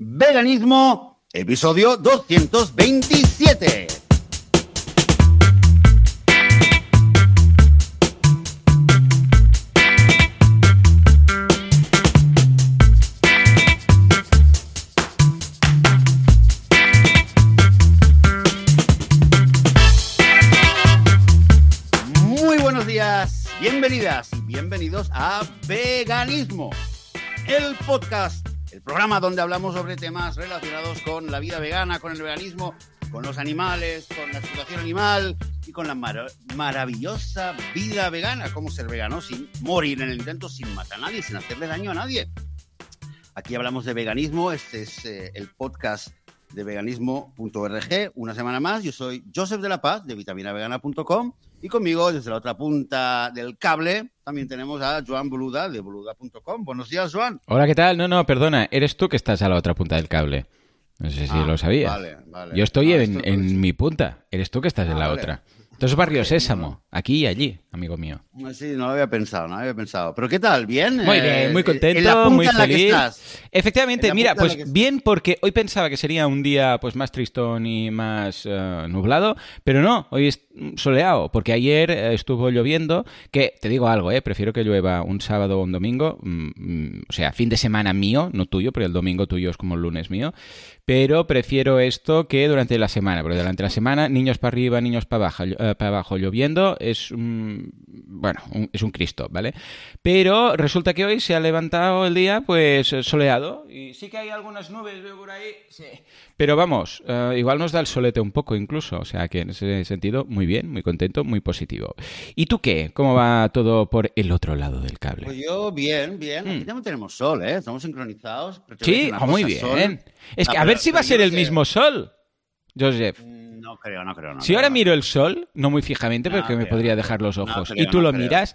Veganismo, episodio 227. Muy buenos días, bienvenidas y bienvenidos a Veganismo, el podcast, el programa donde hablamos sobre temas relacionados con la vida vegana, con el veganismo, con los animales, con la situación animal y con la mar- maravillosa vida vegana, cómo ser vegano sin morir en el intento, sin matar a nadie, sin hacerle daño a nadie. Aquí hablamos de veganismo, este es eh, el podcast de veganismo.org, una semana más. Yo soy Joseph de la Paz de vitaminavegana.com y conmigo desde la otra punta del cable también tenemos a Joan Boluda de boluda.com. Buenos días, Joan. Hola, ¿qué tal? No, no, perdona, eres tú que estás a la otra punta del cable. No sé si Ah, lo sabías. Vale, vale. Yo estoy Ah, en, mi punta, eres tú que estás Ah, en la vale. otra. Entonces barrio Ok, Sésamo, aquí y allí, amigo mío. Sí, no lo había pensado, no lo había pensado. Pero ¿qué tal? ¿Bien? Muy Eh, bien, muy en la contento, punta muy en la que feliz. estás. Efectivamente, En la mira, punta en la pues que bien porque hoy pensaba que sería un día pues más tristón y más eh, nublado, pero no, hoy es soleado, porque ayer eh, estuvo lloviendo, que te digo algo, eh, prefiero que llueva un sábado o un domingo, mm, mm, o sea, fin de semana mío, no tuyo, porque el domingo tuyo es como el lunes mío, pero prefiero esto que durante la semana, porque durante la semana niños para arriba, niños para abajo, eh, para abajo lloviendo es un, bueno, es un Cristo, ¿vale? Pero resulta que hoy se ha levantado el día pues soleado y sí que hay algunas nubes veo por ahí, sí. Pero vamos, eh, igual nos da el solete un poco incluso, o sea que en ese sentido muy bien, muy contento, muy positivo. ¿Y tú qué? ¿Cómo va todo por el otro lado del cable? Pues yo, bien, bien. Aquí Mm. también tenemos sol, ¿eh? Estamos sincronizados. pero a Sí, oh, muy sol- bien. Es Ah, que a pero- ver si va a pero ser el mismo sol, Joseph. Mm, No creo, no creo. No Si creo, ahora no. miro el sol, no muy fijamente, No, porque me creo, podría dejar los ojos, creo, y tú lo miras,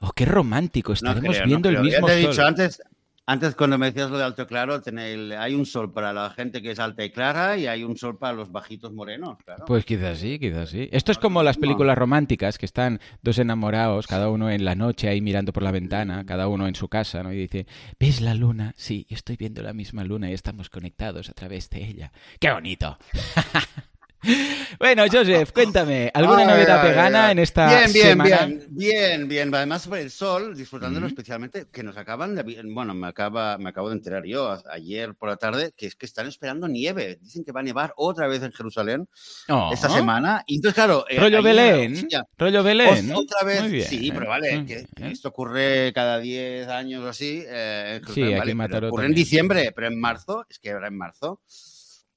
oh, qué romántico, No estaremos creo, viendo el Ya mismo te he sol. antes, antes cuando me decías lo de alto y claro, tenéis- hay un sol para la gente que es alta y clara y hay un sol para los bajitos morenos, claro. Pues quizás sí, quizás sí. Esto es como las películas románticas que están dos enamorados, cada uno en la noche ahí mirando por la ventana, cada uno en su casa, ¿no? Y dice, ¿ves la luna? Sí, estoy viendo la misma luna y estamos conectados a través de ella. ¡Qué bonito! bueno, Joseph, cuéntame, ¿alguna novedad vegana en esta bien, bien, semana? Bien, bien, bien. Además, por el sol, disfrutándolo Ujú. especialmente, que nos acaban de... Bueno, me, acaba, me acabo de enterar yo a- ayer por la tarde que es que están esperando nieve. Dicen que va a nevar otra vez en Jerusalén Oh, esta semana. Y entonces, claro... eh, Rollo Belén, hostia, rollo Belén. Ot- Otra vez, bien, sí, ¿eh? pero vale, Muy que, que ¿eh? esto ocurre cada 10 años o así. eh, en Sí, Jerusalén, aquí vale, en ocurre en también. diciembre, pero en marzo, es que ahora en marzo,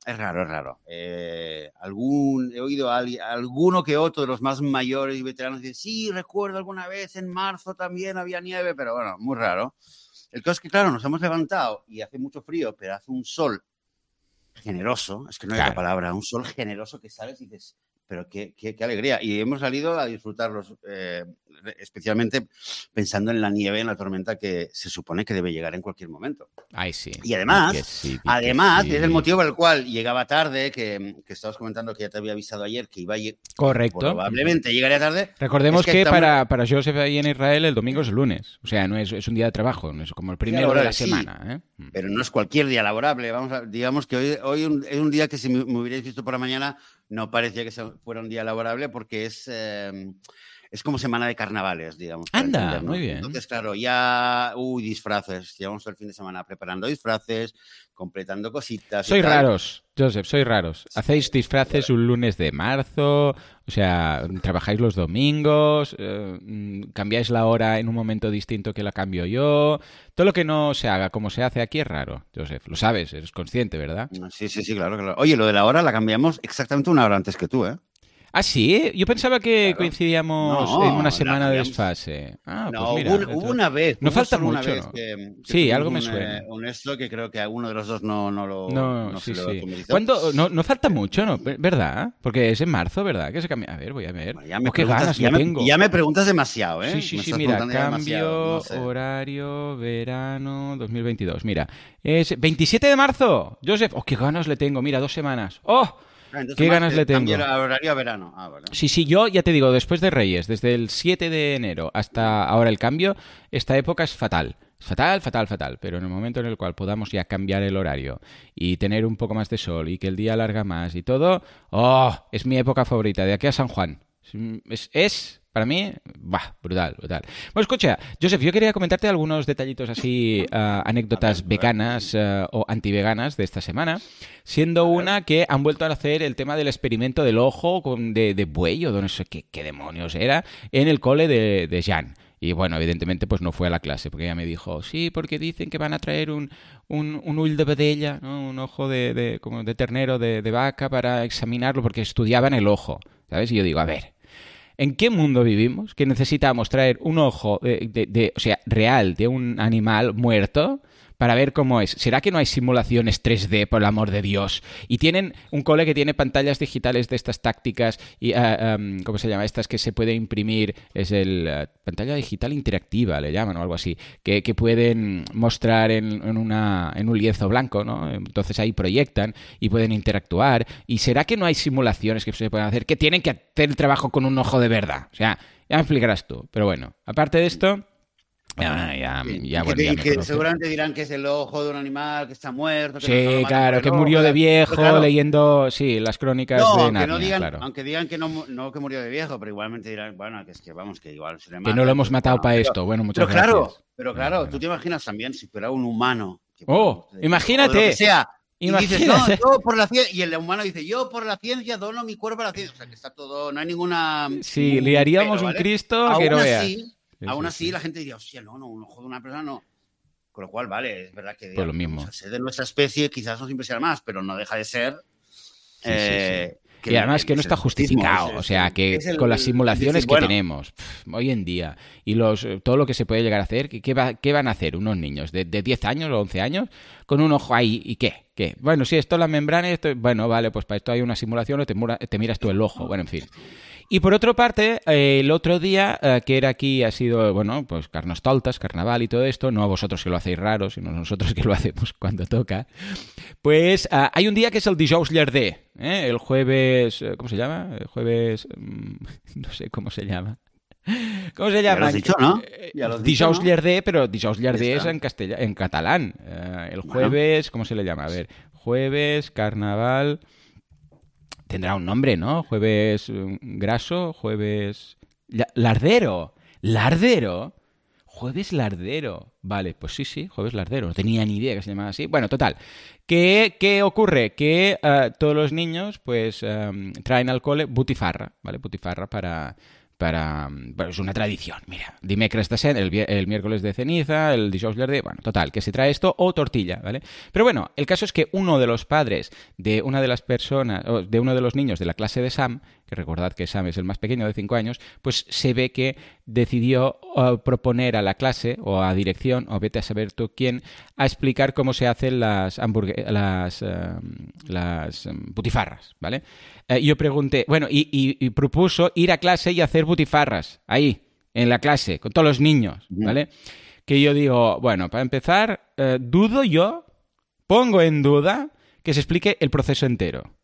es raro, es raro. Eh, algún, he oído a alguien- alguno que otro de los más mayores y veteranos decir, sí, recuerdo alguna vez en marzo también había nieve, pero bueno, muy raro. El caso es que, claro, nos hemos levantado y hace mucho frío, pero hace un sol generoso, es que no hay Claro. otra palabra, un sol generoso que sales y dices, pero qué, qué- qué alegría. Y hemos salido a disfrutarlos, eh, especialmente pensando en la nieve, en la tormenta que se supone que debe llegar en cualquier momento. Ay, sí. Y además- sí, Además, sí. es el motivo por el cual llegaba tarde, que, que estabas comentando que ya te había avisado ayer que iba a llegar, Correcto. probablemente llegaría tarde. Recordemos Es que que, para, para Joseph ahí en Israel el domingo es el lunes. O sea, no es, es un día de trabajo, no es como el primero de la semana. ¿eh? Mm. pero no es cualquier día laborable. Vamos a, digamos que hoy, hoy un- es un día que si me, me hubierais visto por la mañana no parecía que fuera un día laborable porque es, eh, es como semana de carnavales, digamos. Anda, entendernos. muy bien. Entonces, claro, ya, uy, disfraces. Llevamos todo el fin de semana preparando disfraces, completando cositas. y Sois tal. raros, Joseph, sois raros. Hacéis disfraces un lunes de marzo, o sea, trabajáis los domingos, eh, mm, cambiáis la hora en un momento distinto que la cambio yo. Todo lo que no se haga como se hace aquí es raro, Joseph. Lo sabes, eres consciente, ¿verdad? Sí, sí, sí, claro, claro. Oye, lo de la hora la cambiamos exactamente una hora antes que tú, ¿eh? Ah, sí, yo pensaba que Claro. coincidíamos No, en una semana de desfase. Ah, no, pues mira. hubo, una vez. No falta una mucho, vez ¿no? que- que Sí, algo me un, suena. eh, Un esto que creo que a uno de los dos no, no lo No, no sí, sí. ¿Cuándo? No, no falta mucho, ¿no? ¿Verdad? Porque es en marzo, ¿verdad? Que se cambia. A ver, voy a ver. Bueno, ya me Oh, qué preguntas- ganas ya le me- tengo. Ya me preguntas demasiado, ¿eh? Sí, sí, sí, mira, cambio sé. horario verano 2022. Mira, es 27 de marzo. Joseph, oh, qué ganas le tengo. Mira, dos semanas. ¡Oh! Ah, qué ganas le tengo. horario a verano. Ah, vale. Sí, sí, yo ya te digo, después de Reyes, desde el 7 de enero hasta ahora el cambio, esta época es fatal. Fatal, fatal, fatal. Pero en el momento en el cual podamos ya cambiar el horario y tener un poco más de sol y que el día alarga más y todo, ¡oh! Es mi época favorita, de aquí a San Juan. Es, es para mí, va, brutal, brutal. Bueno, escucha, Joseph, yo quería comentarte algunos detallitos así, uh, anécdotas veganas uh, o antiveganas de esta semana, siendo una que han vuelto a hacer el tema del experimento del ojo con, de, de buey o no sé qué, qué, demonios era, en el cole de, de Jan. Y bueno, evidentemente pues no fue a la clase, porque ella me dijo, sí, porque dicen que van a traer un, un, un ull de vedella, ¿no? un ojo de, de, como de ternero, de, de vaca, para examinarlo, porque estudiaban el ojo, ¿sabes? Y yo digo, a ver, ¿En qué mundo vivimos que necesitamos traer un ojo de, de, o sea, real de un animal muerto para ver cómo es. ¿Será que no hay simulaciones 3D, por el amor de Dios? Y tienen un cole que tiene pantallas digitales de estas tácticas, y, uh, ¿cómo se llama? Estas que se puede imprimir, es el uh, pantalla digital interactiva, le llaman o algo así, que, que pueden mostrar en, en, una, en un lienzo blanco, ¿no? Entonces ahí proyectan y pueden interactuar. ¿Y será que no hay simulaciones que se pueden hacer que tienen que hacer el trabajo con un ojo de verdad? O sea, ya me explicarás tú. Pero bueno, aparte de esto... Ya, ya, ya, bueno, que, ya que seguramente dirán que es el ojo de un animal que está muerto. Que sí, no claro, que murió de viejo claro, leyendo, sí, las crónicas no, de Narnia, no digan, claro. Aunque digan que no, no, que murió de viejo, pero igualmente dirán, bueno, que es que vamos, que igual se le mata, Que no lo hemos matado para esto, bueno, muchas pero gracias. Claro, pero claro, bueno. tú te imaginas también si fuera un humano. Que, oh, bueno, imagínate. que sea, y dices, no, yo por la ciencia, y el humano dice, yo por la ciencia dono mi cuerpo a la ciencia. O sea, que está todo, no hay ninguna... Sí, liaríamos pero, ¿vale? un Cristo que no así, veas. Sí, Aún así, sí. la gente diría, hostia, no, no, un ojo de una persona no. Con lo cual, vale, es verdad que pues lo mismo. De nuestra especie quizás nos impresiona más, pero no deja de ser. Sí, eh, que y además que no está justificado, es, o sea, que el, con las simulaciones decir, bueno, que tenemos pff, hoy en día y los todo lo que se puede llegar a hacer, ¿qué, va, qué van a hacer unos niños de, de, 10 años o 11 años con un ojo ahí y qué? ¿Qué? Bueno, si esto es la membrana, esto, bueno, vale, pues para esto hay una simulación o te, te miras tú el ojo, bueno, en fin. Y por otra parte, eh, el otro día, eh, que era aquí, ha sido, bueno, pues carnestoltas, carnaval y todo esto, no a vosotros que lo hacéis raro, sino a nosotros que lo hacemos cuando toca, pues eh, hay un día que es el dijous llardé, ¿eh? el jueves, ¿cómo se llama? El jueves, mmm, no sé cómo se llama. ¿Cómo se llama? Ya lo has dicho, ¿no? Dijous ¿no? llardé, pero dijous llardé es en, en catalán. Uh, el jueves, bueno. ¿cómo se le llama? A ver, jueves, carnaval tendrá un nombre, ¿no? Jueves graso, jueves... Lardero. Lardero. Jueves lardero. Vale, pues sí, sí, jueves lardero. No tenía ni idea que se llamaba así. Bueno, total. ¿Qué, qué ocurre? Que uh, todos los niños pues um, traen al cole butifarra, ¿vale? Butifarra para, para... Bueno, es una tradición, mira. Dimecres de cen, el, el, miércoles de ceniza, el dijous llardé, bueno, total, que se trae esto o tortilla, ¿vale? Pero bueno, el caso es que uno de los padres de una de las personas, de uno de los niños de la clase de Sam, que recordad que Sam es el más pequeño de 5 años, pues se ve que decidió uh, proponer a la clase o a dirección, o vete a saber tú quién, a explicar cómo se hacen las las, uh, las um, butifarras, ¿vale? Uh, yo pregunté, bueno, y, y, y, propuso ir a clase y hacer butifarras, ahí, en la clase, con todos los niños, ¿vale? Que yo digo, bueno, para empezar, eh, dudo yo, pongo en duda que se explique el proceso entero.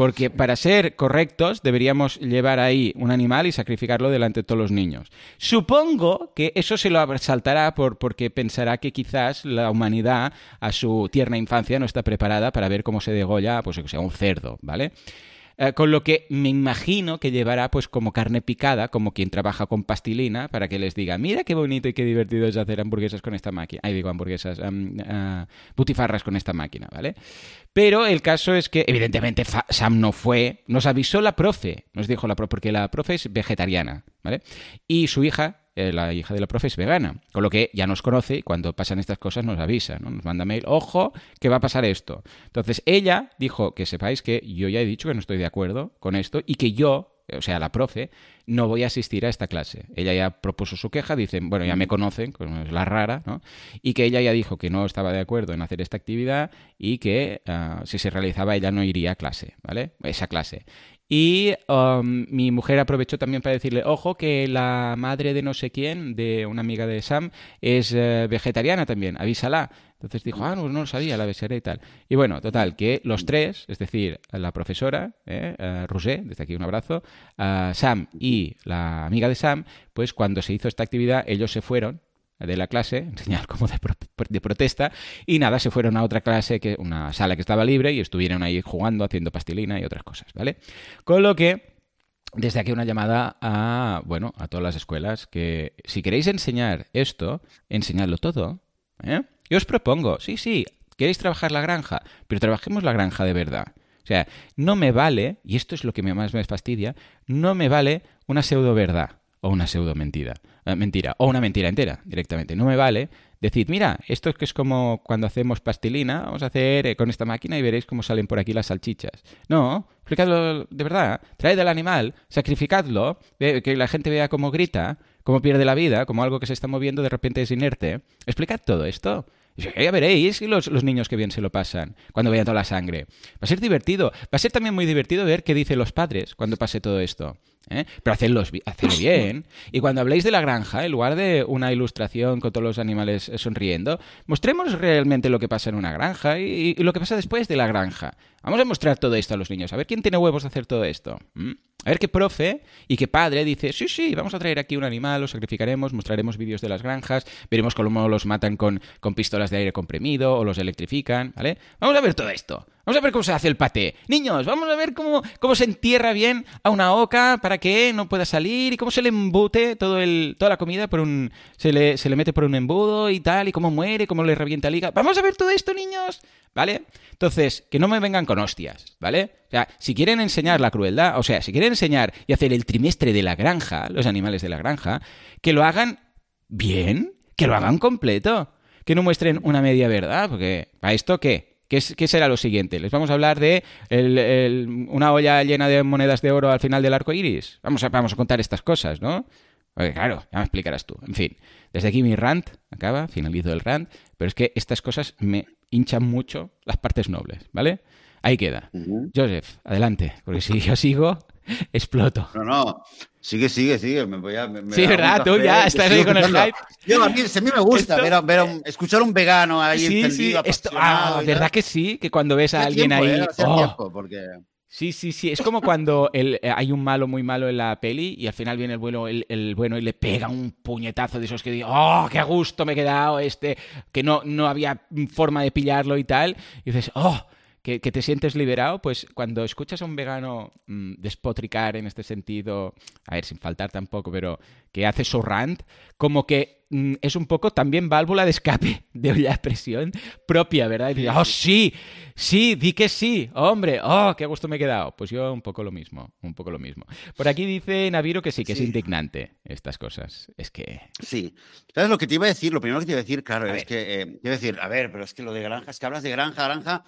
Porque para ser correctos deberíamos llevar ahí un animal y sacrificarlo delante de todos los niños. Supongo que eso se lo saltará por, porque pensará que quizás la humanidad a su tierna infancia no está preparada para ver cómo se degolla, pues sea, un cerdo, ¿vale? Eh, con lo que me imagino que llevará pues como carne picada, como quien trabaja con pastilina, para que les diga, mira qué bonito y qué divertido es hacer hamburguesas con esta máquina. Ahí digo hamburguesas, um, butifarras con esta máquina, ¿vale? Pero el caso es que, evidentemente, Sam no fue, nos avisó la profe, nos dijo la profe, porque la profe es vegetariana, ¿vale? Y su hija, eh, la hija de la profe, es vegana, con lo que ya nos conoce y cuando pasan estas cosas nos avisa, ¿no? Nos manda mail, ojo, que va a pasar esto. Entonces, ella dijo que sepáis que yo ya he dicho que no estoy de acuerdo con esto y que yo, o sea, la profe, no voy a asistir a esta clase. Ella ya propuso su queja, dicen, bueno, ya me conocen, es la rara, ¿no? Y que ella ya dijo que no estaba de acuerdo en hacer esta actividad y que uh, si se realizaba ella no iría a clase, ¿vale? Esa clase. Y um, mi mujer aprovechó también para decirle, ojo, que la madre de no sé quién, de una amiga de Sam, es uh, vegetariana también, avísala. Entonces dijo, ah, no, no lo sabía, la besaré y tal. Y bueno, total, que los tres, es decir, la profesora, eh, uh, desde aquí un abrazo, uh, Sam y la amiga de Sam, pues cuando se hizo esta actividad, ellos se fueron de la clase, en señal como de, pro- de protesta, y nada, se fueron a otra clase, que una sala que estaba libre, y estuvieron ahí jugando, haciendo pastilina y otras cosas, ¿vale? Con lo que desde aquí una llamada a, bueno, a todas las escuelas que si queréis enseñar esto, enseñadlo todo. ¿eh? Yo os propongo, sí, sí, queréis trabajar la granja, pero trabajemos la granja de verdad. O sea, no me vale, y esto es lo que más me fastidia, no me vale una pseudo verdad o una pseudo mentira, eh, mentira, o una mentira entera directamente. No me vale decir, mira, esto es que es como cuando hacemos pastilina, vamos a hacer eh, con esta máquina y veréis cómo salen por aquí las salchichas. No, explicadlo de verdad, traed al animal, sacrificadlo, que la gente vea cómo grita, cómo pierde la vida, como algo que se está moviendo de repente es inerte. Explicad todo esto. Ya veréis los, los niños que bien se lo pasan cuando vean toda la sangre. Va a ser divertido. Va a ser también muy divertido ver qué dicen los padres cuando pase todo esto. ¿Eh? Pero hacedlo bien. Y cuando habléis de la granja, en lugar de una ilustración con todos los animales eh, sonriendo, mostremos realmente lo que pasa en una granja y, y lo que pasa después de la granja. Vamos a mostrar todo esto a los niños. A ver quién tiene huevos de hacer todo esto. A ver qué profe y qué padre dice, sí, sí, vamos a traer aquí un animal, lo sacrificaremos, mostraremos vídeos de las granjas, veremos cómo los matan con, con pistolas de aire comprimido o los electrifican, ¿vale? Vamos a ver todo esto. Vamos a ver cómo se hace el paté. Niños, vamos a ver cómo, cómo se entierra bien a una oca para que no pueda salir y cómo se le embute todo el, toda la comida por un... Se le, se le mete por un embudo y tal, y cómo muere, cómo le revienta el hígado. Vamos a ver todo esto, niños. ¿Vale? Entonces, que no me vengan con hostias, ¿vale? O sea, si quieren enseñar la crueldad, o sea, si quieren enseñar y hacer el trimestre de la granja, los animales de la granja, que lo hagan bien, que lo hagan completo, que no muestren una media verdad, porque ¿a esto qué? ¿Qué, es- qué será lo siguiente? ¿Les vamos a hablar de el- el- una olla llena de monedas de oro al final del arco iris? Vamos a, vamos a contar estas cosas, ¿no? Porque claro, ya me explicarás tú. En fin, desde aquí mi rant acaba, finalizo el rant, pero es que estas cosas me hinchan mucho las partes nobles, ¿vale? Ahí queda. Joseph, adelante, porque si yo sigo, exploto. No, no. Sigue, sigue, sigue. Me voy a, me- Sí, ¿verdad? Tú ya estás ahí con el hype. Yo, a mí, a mí me gusta Esto- ver a- ver a un- escuchar a un vegano ahí Sí, sí, encendido, esto, apasionado ah, ¿verdad tal. que sí? Que cuando ves a alguien tiempo, ahí... eh, oh, tiempo, porque... Sí, sí, sí. Es como cuando el- eh, hay un malo muy malo en la peli y al final viene el bueno, el, el bueno y le pega un puñetazo de esos que digo, ¡oh, qué gusto me he quedado! Este, que no, no había forma de pillarlo y tal. Y dices, ¡oh! Que, que te sientes liberado, pues cuando escuchas a un vegano mm, despotricar en este sentido, a ver, sin faltar tampoco, pero que hace su rant, como que mm, es un poco también válvula de escape de la presión propia, ¿verdad? Y dices, ¡oh, sí! Sí, di que sí, hombre, oh, qué gusto me he quedado. Pues yo un poco lo mismo, un poco lo mismo. Por aquí dice Naviro que sí, que es indignante estas cosas. Es que... Sí. ¿Sabes lo que te iba a decir? Lo primero que te iba a decir, claro, A es ver. que, eh, te iba a decir, a ver, pero es que lo de granja, es que hablas de granja, granja,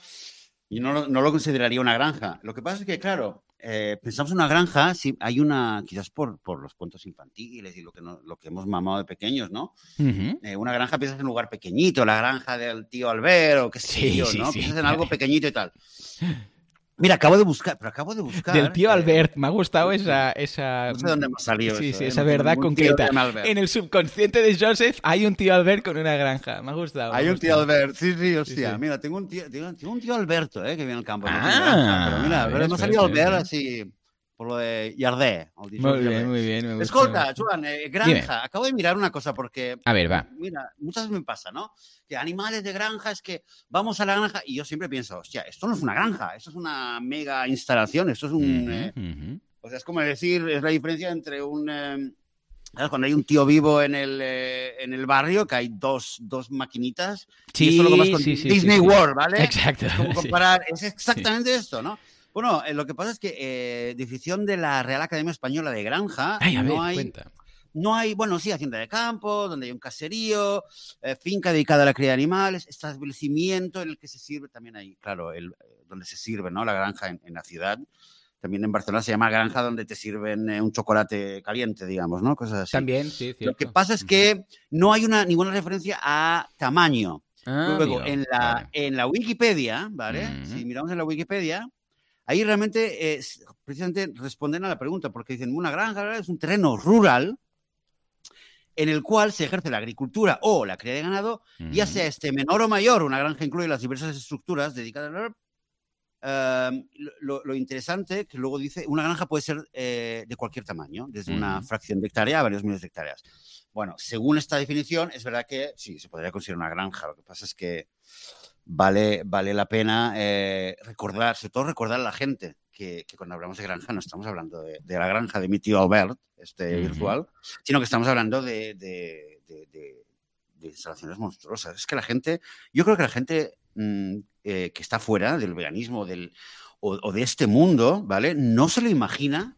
y no, lo- no lo consideraría una granja. Lo que pasa es que, claro, eh, pensamos en una granja, si hay una, quizás por, por los cuentos infantiles y lo que, no- lo que hemos mamado de pequeños, ¿no? Eh, una granja piensas en un lugar pequeñito, la granja del tío Albert o qué sé Sí, yo, ¿no? sí. Piensas en algo pequeñito y tal. Mira, acabo de buscar, pero acabo de buscar. Del tío eh, Albert, me ha gustado esa... esa... No sé dónde me ha salido Sí, eso, sí, eh, esa verdad concreta. En el subconsciente de Joseph hay un tío Albert con una granja. Me ha gustado. me Hay ha un tío. Albert, sí, sí, hostia. sí. Mira, tengo un tío, tengo, tengo un tío Alberto, eh, que vive en el campo. Ah, granja, pero mira, pero me ha salido Albert así, por lo de Yardé. Muy bien, Yardé. muy bien. Me. Escolta, Joan, eh, granja. Acabo de mirar una cosa porque, A ver, va. mira, muchas veces me pasa, ¿no? Que animales de granja es que vamos a la granja y yo siempre pienso, hostia, esto no es una granja, esto es una mega instalación, esto es un... Ujú, eh, ujú. o sea, es como decir, es la diferencia entre un... eh, ¿sabes? Cuando hay un tío vivo en el, eh, en el barrio, que hay dos, dos maquinitas, y Sí, eso lo con sí, sí, Disney. World, ¿vale? Exacto. Es como comparar, es exactamente esto, ¿no? Bueno, eh, lo que pasa es que, eh, de la Real Academia Española de Granja, Ay, a ver, no hay, cuenta. no hay, bueno, sí, hacienda de campo, donde hay un caserío, eh, finca dedicada a la cría de animales, establecimiento en el que se sirve, también hay, claro, el, eh, donde se sirve, ¿no? La granja en, en la ciudad. También en Barcelona se llama granja donde te sirven eh, un chocolate caliente, digamos, ¿no? Cosas así. También, sí, Lo cierto. que pasa es que no hay una, ninguna referencia a tamaño. Ah, Luego, amigo, en la, vale. en la Wikipedia, ¿vale? Si miramos en la Wikipedia, ahí realmente eh, s- precisamente responden a la pregunta, porque dicen, una granja es un terreno rural en el cual se ejerce la agricultura o la cría de ganado, ya Ujú. sea este menor o mayor, una granja incluye las diversas estructuras dedicadas a lo, lo, interesante que luego dice, una granja puede ser eh, de cualquier tamaño, desde una fracción de hectárea a varios miles de hectáreas. Bueno, según esta definición, es verdad que sí, se podría considerar una granja. Lo que pasa es que vale, vale la pena eh, recordar, sobre todo recordar a la gente que, cuando hablamos de granja no estamos hablando de, la granja de mi tío Albert, este virtual, sino que estamos hablando de, de, instalaciones monstruosas. Es que la gente, yo creo que la gente mm, eh, que está fuera del veganismo del, o, de este mundo, ¿vale? No se lo imagina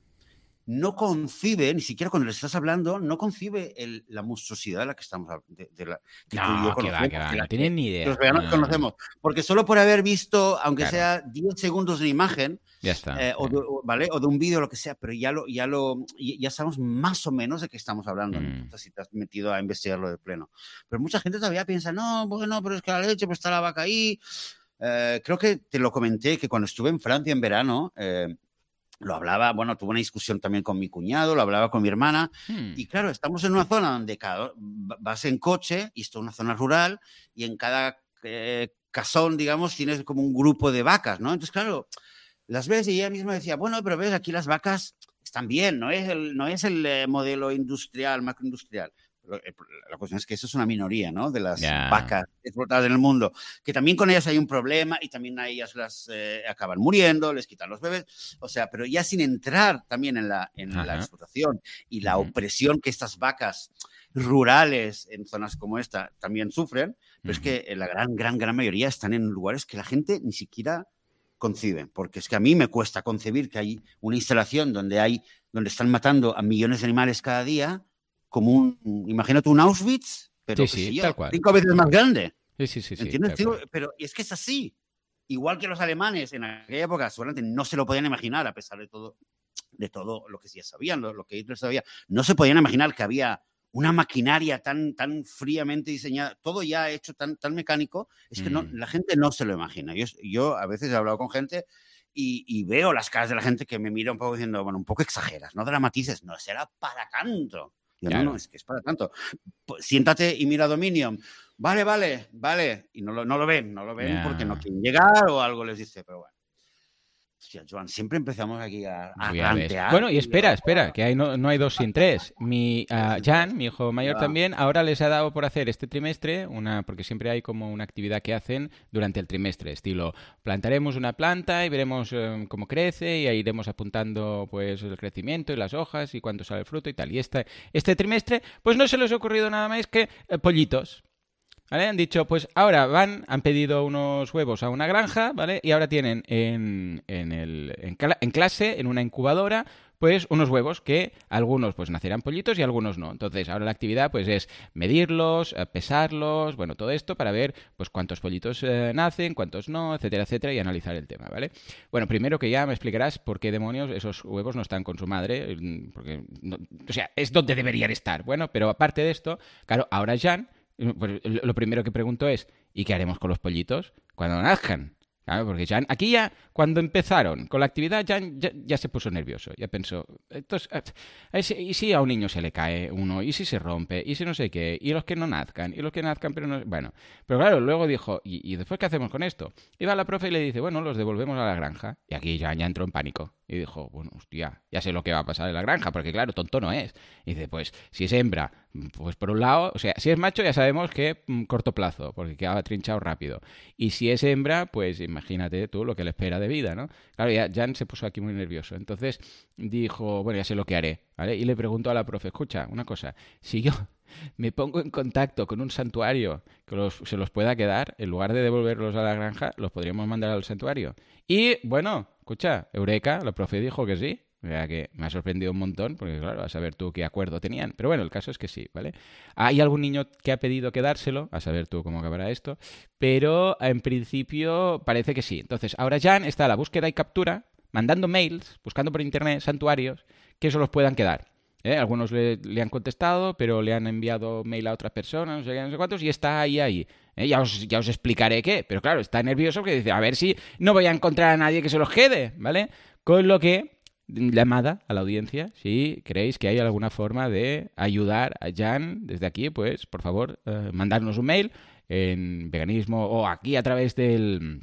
no concibe, ni siquiera cuando le estás hablando, no concibe la monstruosidad de la que estamos de, de la, que no, tú va, que va, no tienen ni idea. Los veganos conocemos. Porque solo por haber visto, aunque sea 10 segundos de imagen, ya está, eh, o, de, ¿vale? o de un vídeo, lo que sea, pero ya lo, ya lo, ya sabemos más o menos de qué estamos hablando. Mm. Si te has metido a investigarlo de pleno. Pero mucha gente todavía piensa, no, bueno, pero es que la leche, pues está la vaca ahí. Eh, creo que te lo comenté que cuando estuve en Francia en verano, eh, lo hablaba, bueno, tuve una discusión también con mi cuñado, lo hablaba con mi hermana. Hmm. Y claro, estamos en una zona donde cada, vas en coche, y esto es una zona rural, y en cada eh, casón, digamos, tienes como un grupo de vacas, ¿no? Entonces, claro, las ves y ella misma decía, bueno, pero ves, aquí las vacas están bien, no es el, no es el eh, modelo industrial, macroindustrial. Eh, la cuestión es que eso es una minoría, ¿no? De las vacas explotadas en el mundo, que también con ellas hay un problema y también a ellas las eh, acaban muriendo, les quitan los bebés, o sea, pero ya sin entrar también en la, en la explotación y la opresión que estas vacas rurales en zonas como esta también sufren, pero es que la gran, gran, gran mayoría están en lugares que la gente ni siquiera concibe, porque es que a mí me cuesta concebir que hay una instalación donde hay, donde están matando a millones de animales cada día, como un, imagínate un Auschwitz, pero cinco veces más grande. Sí, sí, sí. ¿Entiendes? pero es que es así. Igual que los alemanes en aquella época seguramente no se lo podían imaginar, a pesar de todo, de todo lo que ya sabían, lo, que Hitler sabía. No se podían imaginar que había una maquinaria tan, tan fríamente diseñada, todo ya hecho tan, tan mecánico, es que no, mm. la gente no se lo imagina. Yo, yo a veces he hablado con gente y, y, veo las caras de la gente que me mira un poco diciendo, bueno, un poco exageras, no dramatices, no será para tanto. No, no, es que es para tanto. Siéntate y mira Dominion. Vale, vale, vale. Y no lo, no lo ven, no lo ven porque no quieren llegar o algo les dice, pero bueno. Joan, siempre empezamos aquí a, a Bueno, y espera, espera, que hay, no, hay dos sin tres. Mi uh, Jan, mi hijo mayor también, ahora les ha dado por hacer este trimestre una, porque siempre hay como una actividad que hacen durante el trimestre, estilo plantaremos una planta y veremos em, cómo crece y ahí iremos apuntando pues el crecimiento y las hojas y cuándo sale el fruto y tal. Y este, este trimestre, pues no se les ha ocurrido nada más que eh, pollitos. Han dicho, pues ahora van, han pedido unos huevos a una granja, ¿vale? Y ahora tienen en, en, el, en, clase, en una incubadora, pues unos huevos que algunos pues nacerán pollitos y algunos no. Entonces, ahora la actividad pues es medirlos, eh, pesarlos, bueno, todo esto para ver pues cuántos pollitos eh, nacen, cuántos no, etcétera, etcétera, y analizar el tema, ¿vale? Bueno, primero que ya me explicarás por qué demonios esos huevos no están con su madre, mm, porque, o sea, es donde deberían estar. Bueno, pero aparte de esto, claro, ahora Jan lo primero que pregunto es, ¿y qué haremos con los pollitos cuando nazcan? Claro, porque ya, aquí ya, cuando empezaron con la actividad, ya, ya, se puso nervioso. Ya pensó, entonces, ah, ¿y si a un niño se le cae uno? ¿Y si se rompe? ¿Y si no sé qué? ¿Y los que no nazcan? ¿Y los que nazcan pero no...? Bueno, pero claro, luego dijo, ¿y, y después qué hacemos con esto? Iba la profe y le dice, bueno, los devolvemos a la granja. Y aquí ya, ya entró en pánico. Y dijo, bueno, hostia, ya sé lo que va a pasar en la granja, porque claro, tonto no es. Y dice, pues si es hembra, pues por un lado, o sea, si es macho ya sabemos que mm, corto plazo, porque quedaba trinchado rápido. Y si es hembra, pues imagínate tú lo que le espera de vida, ¿no? Claro, ya Jan se puso aquí muy nervioso. Entonces dijo, bueno, ya sé lo que haré, ¿vale? Y le preguntó a la profe, escucha, una cosa, si yo me pongo en contacto con un santuario que se los pueda quedar, en lugar de devolverlos a la granja, los podríamos mandar al santuario. Y bueno, escucha, Eureka, la profe dijo que sí. Que me ha sorprendido un montón, porque claro, a saber tú qué acuerdo tenían. Pero bueno, el caso es que sí, ¿vale? Hay algún niño que ha pedido quedárselo, a saber tú cómo acabará esto, pero en principio parece que sí. Entonces, ahora Jan está a la búsqueda y captura, mandando mails, buscando por internet santuarios que se los puedan quedar. ¿eh? Algunos le, han contestado, pero le han enviado mail a otras personas, no sé, no sé cuántos, y está ahí, ahí. ¿eh? Ya, os, ya os explicaré qué. Pero claro, está nervioso porque dice, a ver si no voy a encontrar a nadie que se los quede, ¿vale? Con lo que, llamada a la audiencia, si creéis que hay alguna forma de ayudar a Jan desde aquí, pues por favor, eh, mandarnos un mail en veganismo o aquí a través del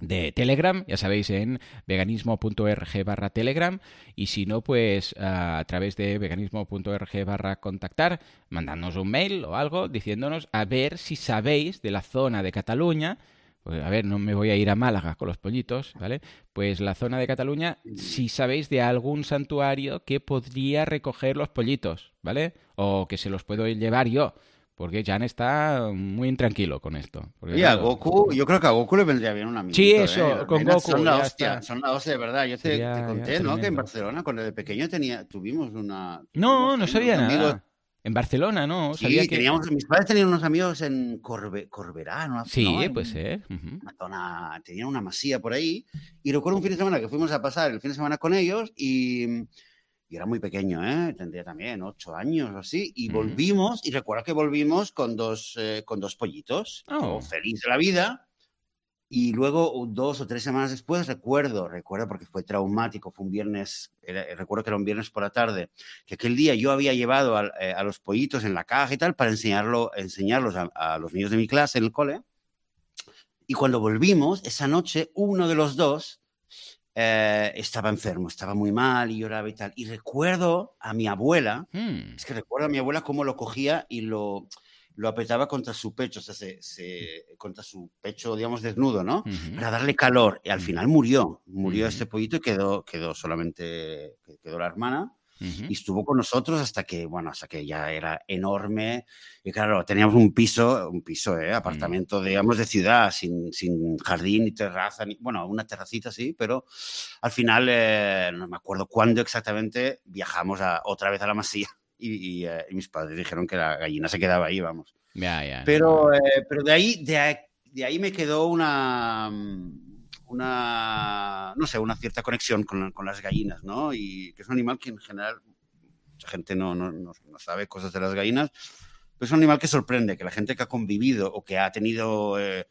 de Telegram, ya sabéis, en veganismo.org barra Telegram. Y si no, pues a través de veganismo.org barra contactar, mandadnos un mail o algo diciéndonos a ver si sabéis de la zona de Cataluña, pues, a ver, no me voy a ir a Málaga con los pollitos, ¿vale? Pues la zona de Cataluña, si sabéis de algún santuario que podría recoger los pollitos, ¿vale? O que se los puedo llevar yo. Porque Jan está muy intranquilo con esto. y a Goku, yo creo que a Goku le vendría bien una Sí, eso, ¿eh? con Goku. Son la hostia, son la hostia, de verdad. Yo te, conté, ¿no? Que en Barcelona, cuando de pequeño tenía, tuvimos una. no, no sabía nada. En Barcelona, ¿no? Sabía sí, que... teníamos, mis padres tenían unos amigos en Corbe, Corberá, ¿no? Sí, pues ser. Una zona, tenían una masía por ahí. Y recuerdo un fin de semana que fuimos a pasar el fin de semana con ellos y y era muy pequeño, ¿eh? tendría también ocho años o así, y volvimos, y recuerdo que volvimos con dos, eh, con dos pollitos, oh. feliz de la vida, y luego dos o tres semanas después recuerdo, recuerdo porque fue traumático, fue un viernes, recuerdo que era un viernes por la tarde, que aquel día yo había llevado a, eh, los pollitos en la caja y tal para enseñarlo, enseñarlos a los niños de mi clase en el cole, y cuando volvimos, esa noche, uno de los dos eh, estaba enfermo, estaba muy mal y lloraba y tal. Y recuerdo a mi abuela, hmm. es que recuerdo a mi abuela cómo lo cogía y lo, lo apretaba contra su pecho, o sea, se, contra su pecho, digamos, desnudo, ¿no? Para darle calor. Y al final murió, murió este pollito y quedó, quedó solamente, quedó la hermana y estuvo con nosotros hasta que, bueno, hasta que ya era enorme. Y claro, teníamos un piso, un piso, ¿eh? apartamento, digamos, de ciudad, sin, sin, jardín ni terraza, ni, bueno, una terracita sí, pero al final, eh, no me acuerdo cuándo exactamente, viajamos a, otra vez a la masía y, y, eh, mis padres dijeron que la gallina se quedaba ahí, vamos. Ya, ya, pero, eh, pero de ahí, de, de ahí me quedó una una, no sé, una cierta conexión con, con, las gallinas, ¿no? Y que es un animal que en general mucha gente no, no, no, sabe cosas de las gallinas, pero es un animal que sorprende, que la gente que ha convivido o que ha tenido eh,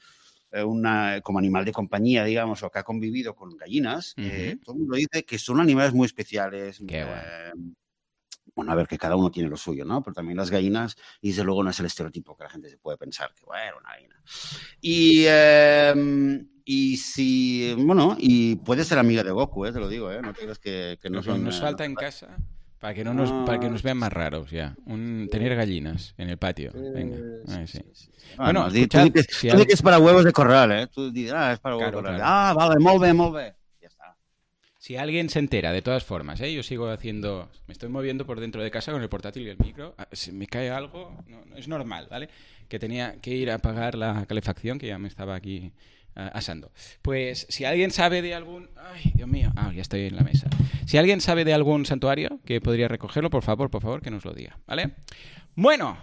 eh, una, como animal de compañía, digamos, o que ha convivido con gallinas, eh, todo el mundo dice que son animales muy especiales. bueno. A ver, que cada uno tiene lo suyo, ¿no? Pero también las gallinas, y desde luego no es el estereotipo que la gente se puede pensar, que bueno, una gallina. Y, em, y si, bueno, y puede ser amiga de Goku, ¿eh? te lo digo, ¿eh? No creas que, que no son, Nos falta en casa para que no nos, para que nos vean más raros ya. Un, tener gallinas en el patio. Venga. sí. Bueno, tú, que, es para huevos de corral, ¿eh? Tú dirás, ah, es para huevos de corral. Ah, vale, molve, molve. Ya está. Si alguien se entera, de todas formas, ¿eh? yo sigo haciendo, me estoy moviendo por dentro de casa con el portátil y el micro, ah, si me cae algo, no, es normal, ¿vale? Que tenía que ir a apagar la calefacción, que ya me estaba aquí Ah, asando. Pues si alguien sabe de algún... Ay, Dios mío. Ah, ya estoy en la mesa. Si alguien sabe de algún santuario que podría recogerlo, por favor, por favor, que nos lo diga. ¿Vale? Bueno,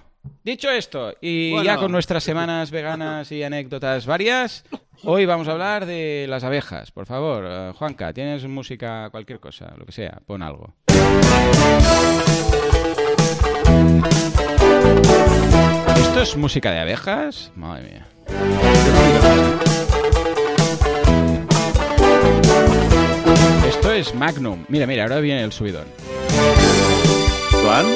dicho esto, y ya con nuestras semanas veganas y anécdotas varias, hoy vamos a hablar de las abejas. Por favor, eh, Juanca, tienes música, cualquier cosa, lo que sea, pon algo. ¿Esto es música de abejas? Madre mía. Esto es Magnum. Mira, mira, ahora viene el subidón. ¿Cuál?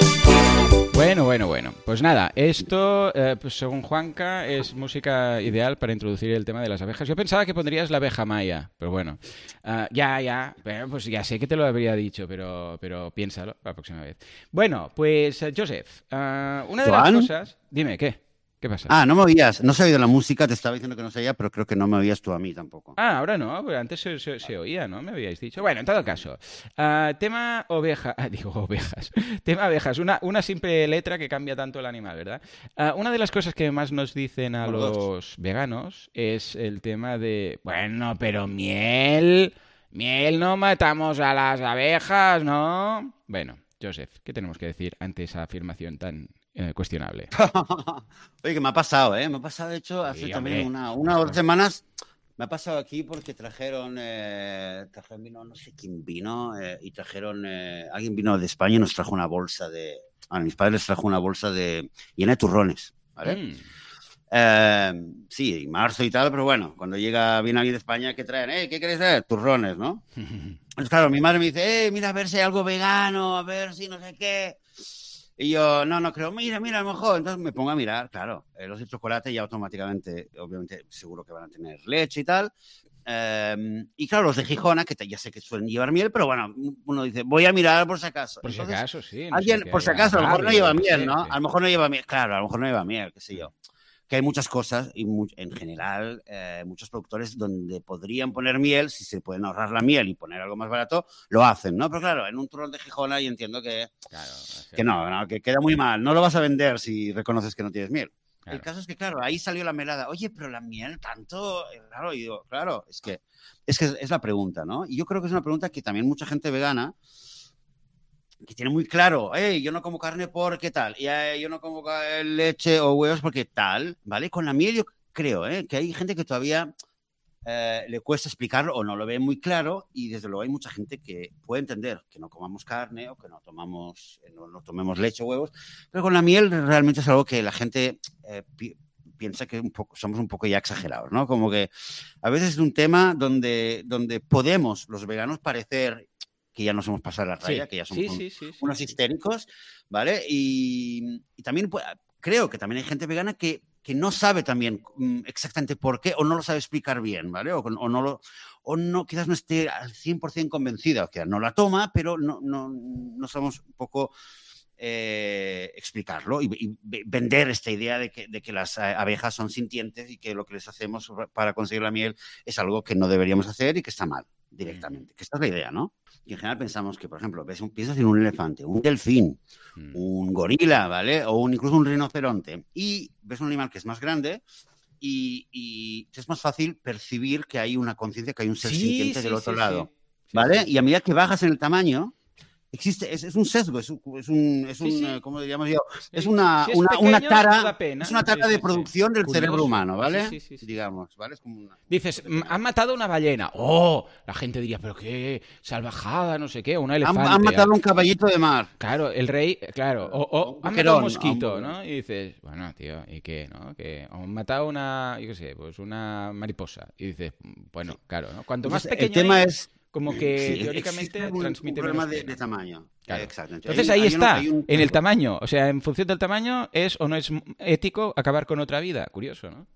Bueno, bueno, bueno. Pues nada, esto, eh, pues según Juanca, es música ideal para introducir el tema de las abejas. Yo pensaba que pondrías la abeja maya, pero bueno. Ah, ya, ya. pues ya sé que te lo habría dicho, pero, pero piénsalo la próxima vez. Bueno, pues, eh, Joseph, ah, una de las cosas... Dime, ¿qué? ¿Qué pasa? Ah, no me oías, no se ha oído la música, te estaba diciendo que no se oía, pero creo que no me oías tú a mí tampoco. Ah, ahora no, pero antes se, oía, ¿no? Me habíais dicho. Bueno, en todo caso, ah, tema oveja, ah, digo ovejas, tema abejas, una, una simple letra que cambia tanto el animal, ¿verdad? Ah, una de las cosas que más nos dicen a los veganos es el tema de, bueno, pero miel, miel no matamos a las abejas, ¿no? Bueno, Joseph, ¿qué tenemos que decir ante esa afirmación tan eh, cuestionable. Oye, que me ha pasado, ¿eh? Me ha pasado, de hecho, hace también una, una o dos semanas. Me ha pasado aquí porque trajeron, eh, trajeron vino, no sé quién vino, eh, y trajeron, eh, alguien vino de España y nos trajo una bolsa de, a mis padres les trajo una bolsa de, llena de turrones, ¿vale? Mm. Eh, sí, marzo y tal, pero bueno, cuando llega, viene alguien de España, ¿qué traen? Eh, ¿Qué quieres traer? Turrones, ¿no? pues claro, mi madre me dice, eh, mira a ver si hay algo vegano, a ver si no sé qué. Y yo, no, no creo, mira, mira, a lo mejor. Entonces me pongo a mirar, claro, eh, los de chocolate ya automáticamente, obviamente, seguro que van a tener leche y tal. em, y claro, los de Gijona, que ya sé que suelen llevar miel, pero bueno, uno dice, voy a mirar por si acaso. Por si acaso, sí. alguien, por si acaso, a lo mejor no lleva miel, ¿no? A lo mejor no lleva miel, claro, a lo mejor no lleva miel, qué sé yo que hay muchas cosas y en general eh, muchos productores donde podrían poner miel, si se pueden ahorrar la miel y poner algo más barato, lo hacen, ¿no? Pero claro, en un turrón de Gijona y entiendo que, que no, que queda muy mal. No lo vas a vender si reconoces que no tienes miel. El caso es que, claro, ahí salió la melada. Oye, pero la miel tanto, eh, claro, y digo, claro, es que, es que es la pregunta, ¿no? Y yo creo que es una pregunta que también mucha gente vegana que tiene muy claro, hey, yo no como carne porque tal, y yo no como leche o huevos porque tal, ¿vale? Con la miel yo creo ¿eh? que hay gente que todavía eh, le cuesta explicarlo o no lo ve muy claro y desde luego hay mucha gente que puede entender que no comamos carne o que no tomamos eh, no, tomemos leche o huevos, pero con la miel realmente es algo que la gente piensa que un poco, somos un poco ya exagerados, ¿no? Como que a veces es un tema donde, donde podemos los veganos parecer que ya nos hemos pasado la raya, que ya somos unos histéricos, ¿vale? Y, también pues, creo que también hay gente vegana que, que no sabe también mm, exactamente por qué o no lo sabe explicar bien, ¿vale? O, no lo, o no, quizás no esté al 100% convencida, o sea, no la toma, pero no, no, no somos un poco... Eh, explicarlo y, vender esta idea de que, de que, las abejas son sintientes y que lo que les hacemos para conseguir la miel es algo que no deberíamos hacer y que está mal directamente. Que esta es la idea, ¿no? Y en general pensamos que, por ejemplo, ves un, piensas en un elefante, un delfín, mm. un gorila, ¿vale? O un, incluso un rinoceronte. Y ves un animal que es más grande y, es más fácil percibir que hay una conciencia, que hay un ser sintiente del otro lado. ¿Vale? Y a medida que bajas en el tamaño, existe, es, un sesgo, es un, es un, es un ¿cómo diríamos yo? Es una, una, tara, es una tara de producción del cerebro humano, ¿vale? Digamos, ¿vale? Es como una... Dices, han matado una ballena. ¡Oh! La gente diría, pero qué salvajada, no sé qué, una elefante. Han, matado un caballito de mar. Claro, el rey, claro, o, han matado un mosquito, ¿no? Y dices, bueno, tío, ¿y qué, no? Que han matado una, yo qué sé, pues una mariposa. Y dices, bueno, claro, ¿no? Cuanto más pequeño El tema es como que teóricamente transmite un problema de, tamaño. Exacto. Entonces, ahí está, en el tamaño. O sea, en función del tamaño, ¿es o no es ético acabar con otra vida? Curioso, ¿no?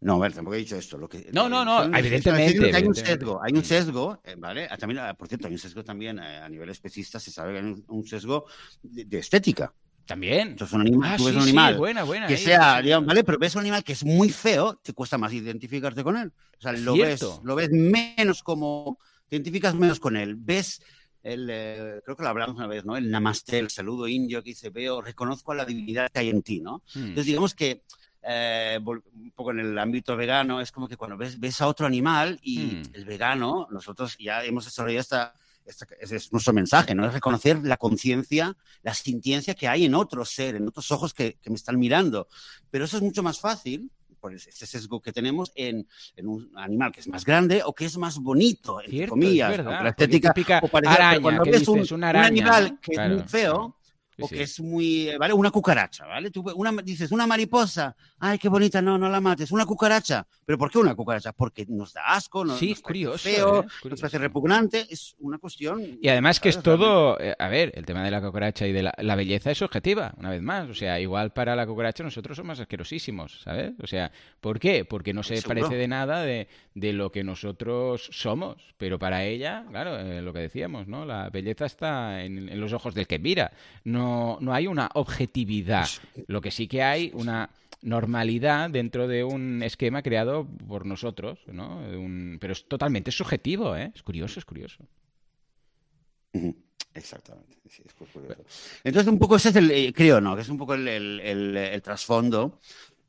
No, a ver, tampoco he dicho esto. Lo que, no, no, no, evidentemente, Hay un sesgo, hay un sesgo, eh, ¿vale? Ah, también, ah, por cierto, hay un sesgo también eh, a nivel especista, se sabe que hay un sesgo de estética. También. Entonces, un animal, ah, tú ves un animal buena, buena, que sea, ¿vale? Pero ves un animal que es muy feo, te cuesta más identificarte con él. O sea, lo ves, lo ves menos como, te identificas menos con él. Ves el, eh, creo que lo hablamos una vez, ¿no? El namaste, el saludo indio que dice, veo, reconozco a la divinidad que hay en ti, ¿no? Hmm. Entonces, digamos que eh, un poco en el ámbito vegano, es como que cuando ves, ves a otro animal y hmm. el vegano, nosotros ya hemos desarrollado esta ese es nuestro mensaje, ¿no? Es reconocer la conciencia, la sintiencia que hay en otro ser, en otros ojos que, me están mirando. Pero eso es mucho más fácil por ese sesgo que tenemos en, un animal que es más grande o que es más bonito, entre comillas. la estética o cuando ves un, animal que es muy feo, o que es muy, eh, ¿vale? Una cucaracha, ¿vale? Tú una, dices, una mariposa, ay, qué bonita, no, no la mates, una cucaracha. ¿Pero por qué una cucaracha? Porque nos da asco, nos, sí, curioso, feo, ¿eh? nos parece repugnante, es una cuestión... Y además que es todo, eh, a ver, el tema de la cucaracha y de la, belleza es objetiva, una vez más, o sea, igual para la cucaracha nosotros somos asquerosísimos, ¿sabes? O sea, ¿por qué? Porque no se parece de nada de, lo que nosotros somos, pero para ella, claro, lo que decíamos, ¿no? La belleza está en, en los ojos del que mira, no no, hay una objetividad. Lo que sí que hay una normalidad dentro de un esquema creado por nosotros, ¿no? pero es totalmente subjetivo, ¿eh? Es curioso, es curioso. Exactamente. Entonces, un poco ese es el, eh, creo, ¿no? Que es un poco el, trasfondo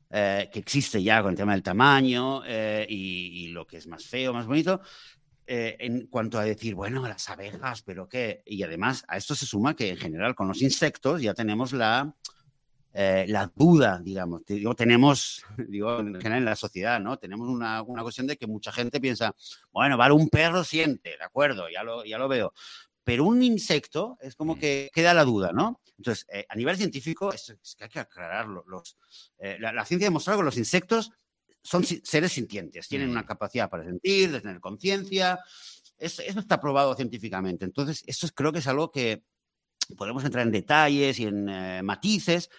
eh, que existe ya con el tema del tamaño eh, y, lo que es más feo, más bonito, eh, en cuanto a decir, bueno, las abejas, pero qué. Y además a esto se suma que en general con los insectos ya tenemos la, eh, la duda, digamos. Digo, tenemos, digo, en general en la sociedad, ¿no? Tenemos una, una, cuestión de que mucha gente piensa, bueno, vale, un perro siente, de acuerdo, ya lo, ya lo veo. Pero un insecto es como que queda la duda, ¿no? Entonces, eh, a nivel científico, es, que hay que aclararlo. Los, la, la, ciencia ha demostrado que los insectos son seres sintientes, tienen una mm. capacidad para sentir, de tener conciencia. Eso, está probado científicamente. Entonces, eso creo que es algo que podemos entrar en detalles y en eh, matices,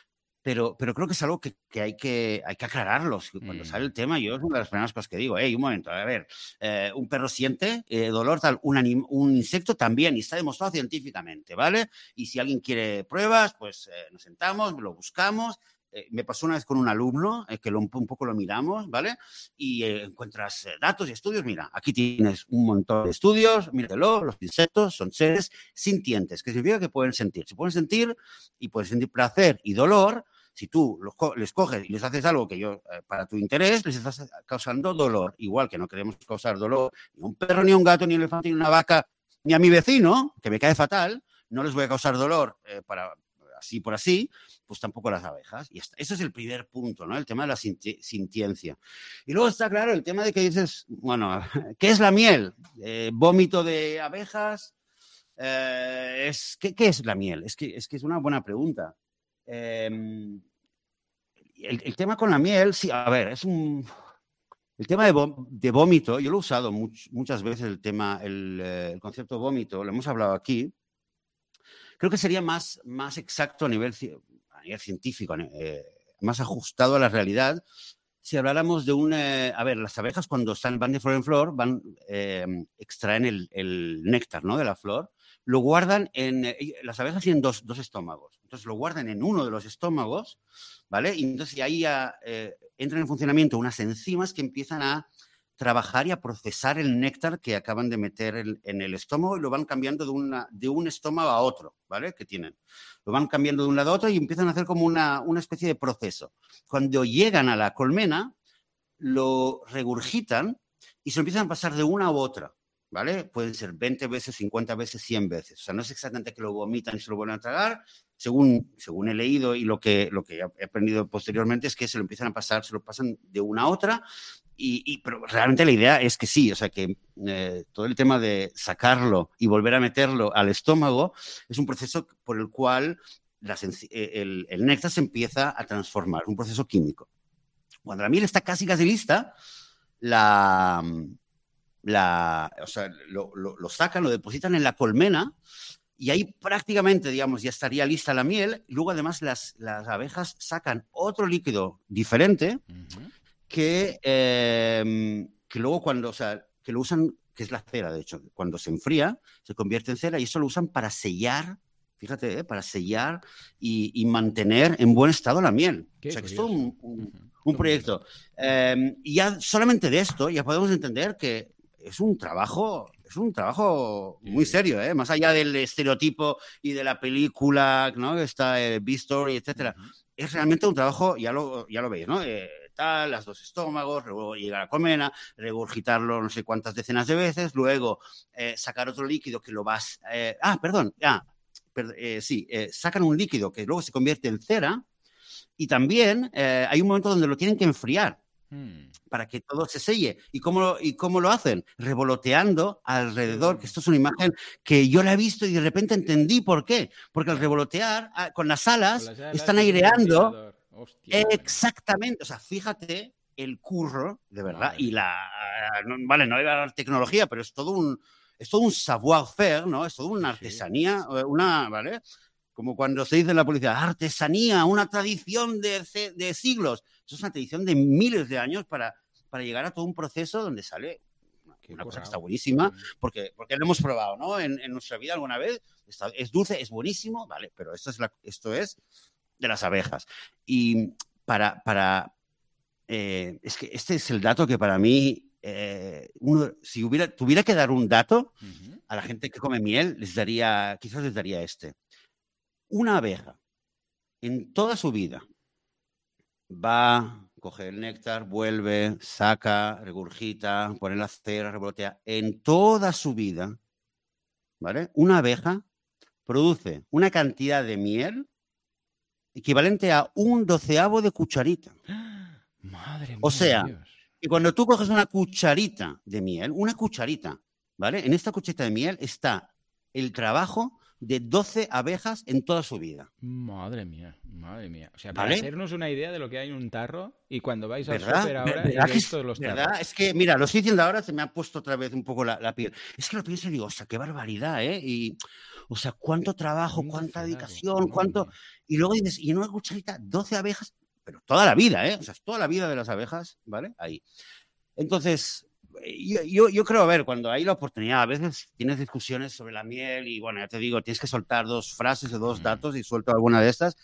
pero, pero creo que es algo que, que hay, que hay que aclararlo. Cuando Mm. sale el tema, yo es una de las primeras cosas que digo, hey, un momento, a ver, eh, un perro siente eh, dolor, tal, un, un insecto también, y está demostrado científicamente, ¿vale? Y si alguien quiere pruebas, pues eh, nos sentamos, lo buscamos. Eh, me pasó una vez con un alumno eh, que lo, un poco lo miramos, ¿vale? Y eh, encuentras datos y estudios. Mira, aquí tienes un montón de estudios, míratelo, los insectos son seres sintientes, que significa que pueden sentir. Se pueden sentir y pueden sentir placer y dolor. Si tú los les coges y les haces algo que yo, para tu interés, les estás causando dolor. Igual que no queremos causar dolor ni a un perro, ni a un gato, ni a un elefante, ni a una vaca, ni a mi vecino, que me cae fatal, no les voy a causar dolor para así por así, pues tampoco las abejas. Y está. Eso es el primer punto, ¿no? El tema de la sinti- sintiencia. Y luego está claro el tema de que dices, bueno, ¿qué es la miel? Eh, ¿Vómito de abejas? Eh, es, ¿qué, qué es la miel? Es que, es que es una buena pregunta. Eh, el, tema con la miel, sí, a ver, es un... El tema de, de vómito, yo lo he usado much- muchas veces, el tema, el, eh, el concepto vómito, lo hemos hablado aquí. Creo que sería más, más exacto a nivel, a nivel científico, eh, más ajustado a la realidad, si habláramos de un... eh, a ver, las abejas cuando están, van de flor en flor, van, eh, extraen el, el néctar ¿no? de la flor, lo guardan en... eh, las abejas tienen dos, dos estómagos, entonces lo guardan en uno de los estómagos, ¿vale? Y entonces ahí ya eh, entran en funcionamiento unas enzimas que empiezan a trabajar y a procesar el néctar que acaban de meter en el estómago y lo van cambiando de, una, de un estómago a otro, ¿vale? Que tienen. Lo van cambiando de un lado a otro y empiezan a hacer como una, una especie de proceso. Cuando llegan a la colmena, lo regurgitan y se lo empiezan a pasar de una a otra, ¿vale? Pueden ser 20 veces, 50 veces, 100 veces. O sea, no es exactamente que lo vomitan y se lo vuelven a tragar. Según, según he leído y lo que, lo que he aprendido posteriormente es que se lo empiezan a pasar, se lo pasan de una a otra y, y- pero realmente la idea es que sí, o sea, que eh, todo el tema de sacarlo y volver a meterlo al estómago es un proceso por el cual eh, el, el néctar se empieza a transformar, un proceso químico. Cuando la miel está casi, casi lista, la, la, o sea, lo, lo- sacan, lo depositan en la colmena y ahí prácticamente, digamos, ya estaría lista la miel. Luego, además, las, las abejas sacan otro líquido diferente. Que, eh, que luego cuando, o sea, que lo usan, que es la cera, de hecho, cuando se enfría, se convierte en cera y eso lo usan para sellar, fíjate, ¿eh? para sellar y, y mantener en buen estado la miel. Qué o sea, que es todo un, un- proyecto. Eh, y ya solamente de esto ya podemos entender que es un trabajo, es un trabajo muy serio, ¿eh? más allá del estereotipo y de la película, ¿no? Está el B-Story, etcétera es realmente un trabajo, ya lo, ya lo veis, ¿no? Eh, tal, las dos estómagos, luego llegar a la colmena, regurgitarlo no sé cuántas decenas de veces, luego eh, sacar otro líquido que lo vas... eh, ah, perdón, ah, per- eh, sí, eh, sacan un líquido que luego se convierte en cera y también eh, hay un momento donde lo tienen que enfriar Mm. para que todo se selle. ¿Y cómo, lo, ¿Y cómo lo hacen? Revoloteando alrededor, que esto es una imagen que yo la he visto y de repente entendí por qué. Porque al revolotear ah, con las alas, Con las alas están aireando. Hostia. Exactamente, o sea, fíjate el curro, de verdad, y la, no- vale, no hay tecnología, pero es todo un, es todo un savoir-faire, ¿no? Es todo una artesanía, eh, una, ¿vale? Como cuando se dice en la policía, artesanía, una tradición de, de siglos. Eso es una tradición de miles de años para, para llegar a todo un proceso donde sale una, Qué una cosa que está buenísima, porque, porque lo hemos probado, ¿no? En, en nuestra vida alguna vez. Está- es dulce, es buenísimo, ¿vale? Pero esto es, la, esto es de las abejas. Y para, para eh, es que este es el dato que para mí, eh, uno- si hubiera, tuviera que dar un dato a la gente que come miel, les daría, quizás les daría este. Una abeja en toda su vida va, coge el néctar, vuelve, saca, regurgita, pone la cera, revolotea. En toda su vida, ¿vale? Una abeja produce una cantidad de miel equivalente a un doceavo de cucharita. Madre mía. O sea, Dios. Y cuando tú coges una cucharita de miel, una cucharita, ¿vale? En esta cucharita de miel está el trabajo de 12 abejas en toda su vida. Madre mía, madre mía. O sea, para hacernos una idea de lo que hay en un tarro y cuando vais al súper ahora ¿verdad que, todos los ¿verdad? Es que, mira, lo estoy diciendo ahora, se me ha puesto otra vez un poco la, piel. Es que lo pienso y digo, o sea, qué barbaridad, ¿eh? Y, o sea, cuánto trabajo, cuánta dedicación, cuánto... Y luego dices, y en una cucharita, 12 abejas, pero toda la vida, ¿eh? O sea, toda la vida de las abejas, ¿vale? Ahí. Entonces, yo, yo, creo, a ver, cuando hay la oportunidad, a veces tienes discusiones sobre la miel y bueno, ya te digo, tienes que soltar dos frases o dos datos y suelto alguna de estas,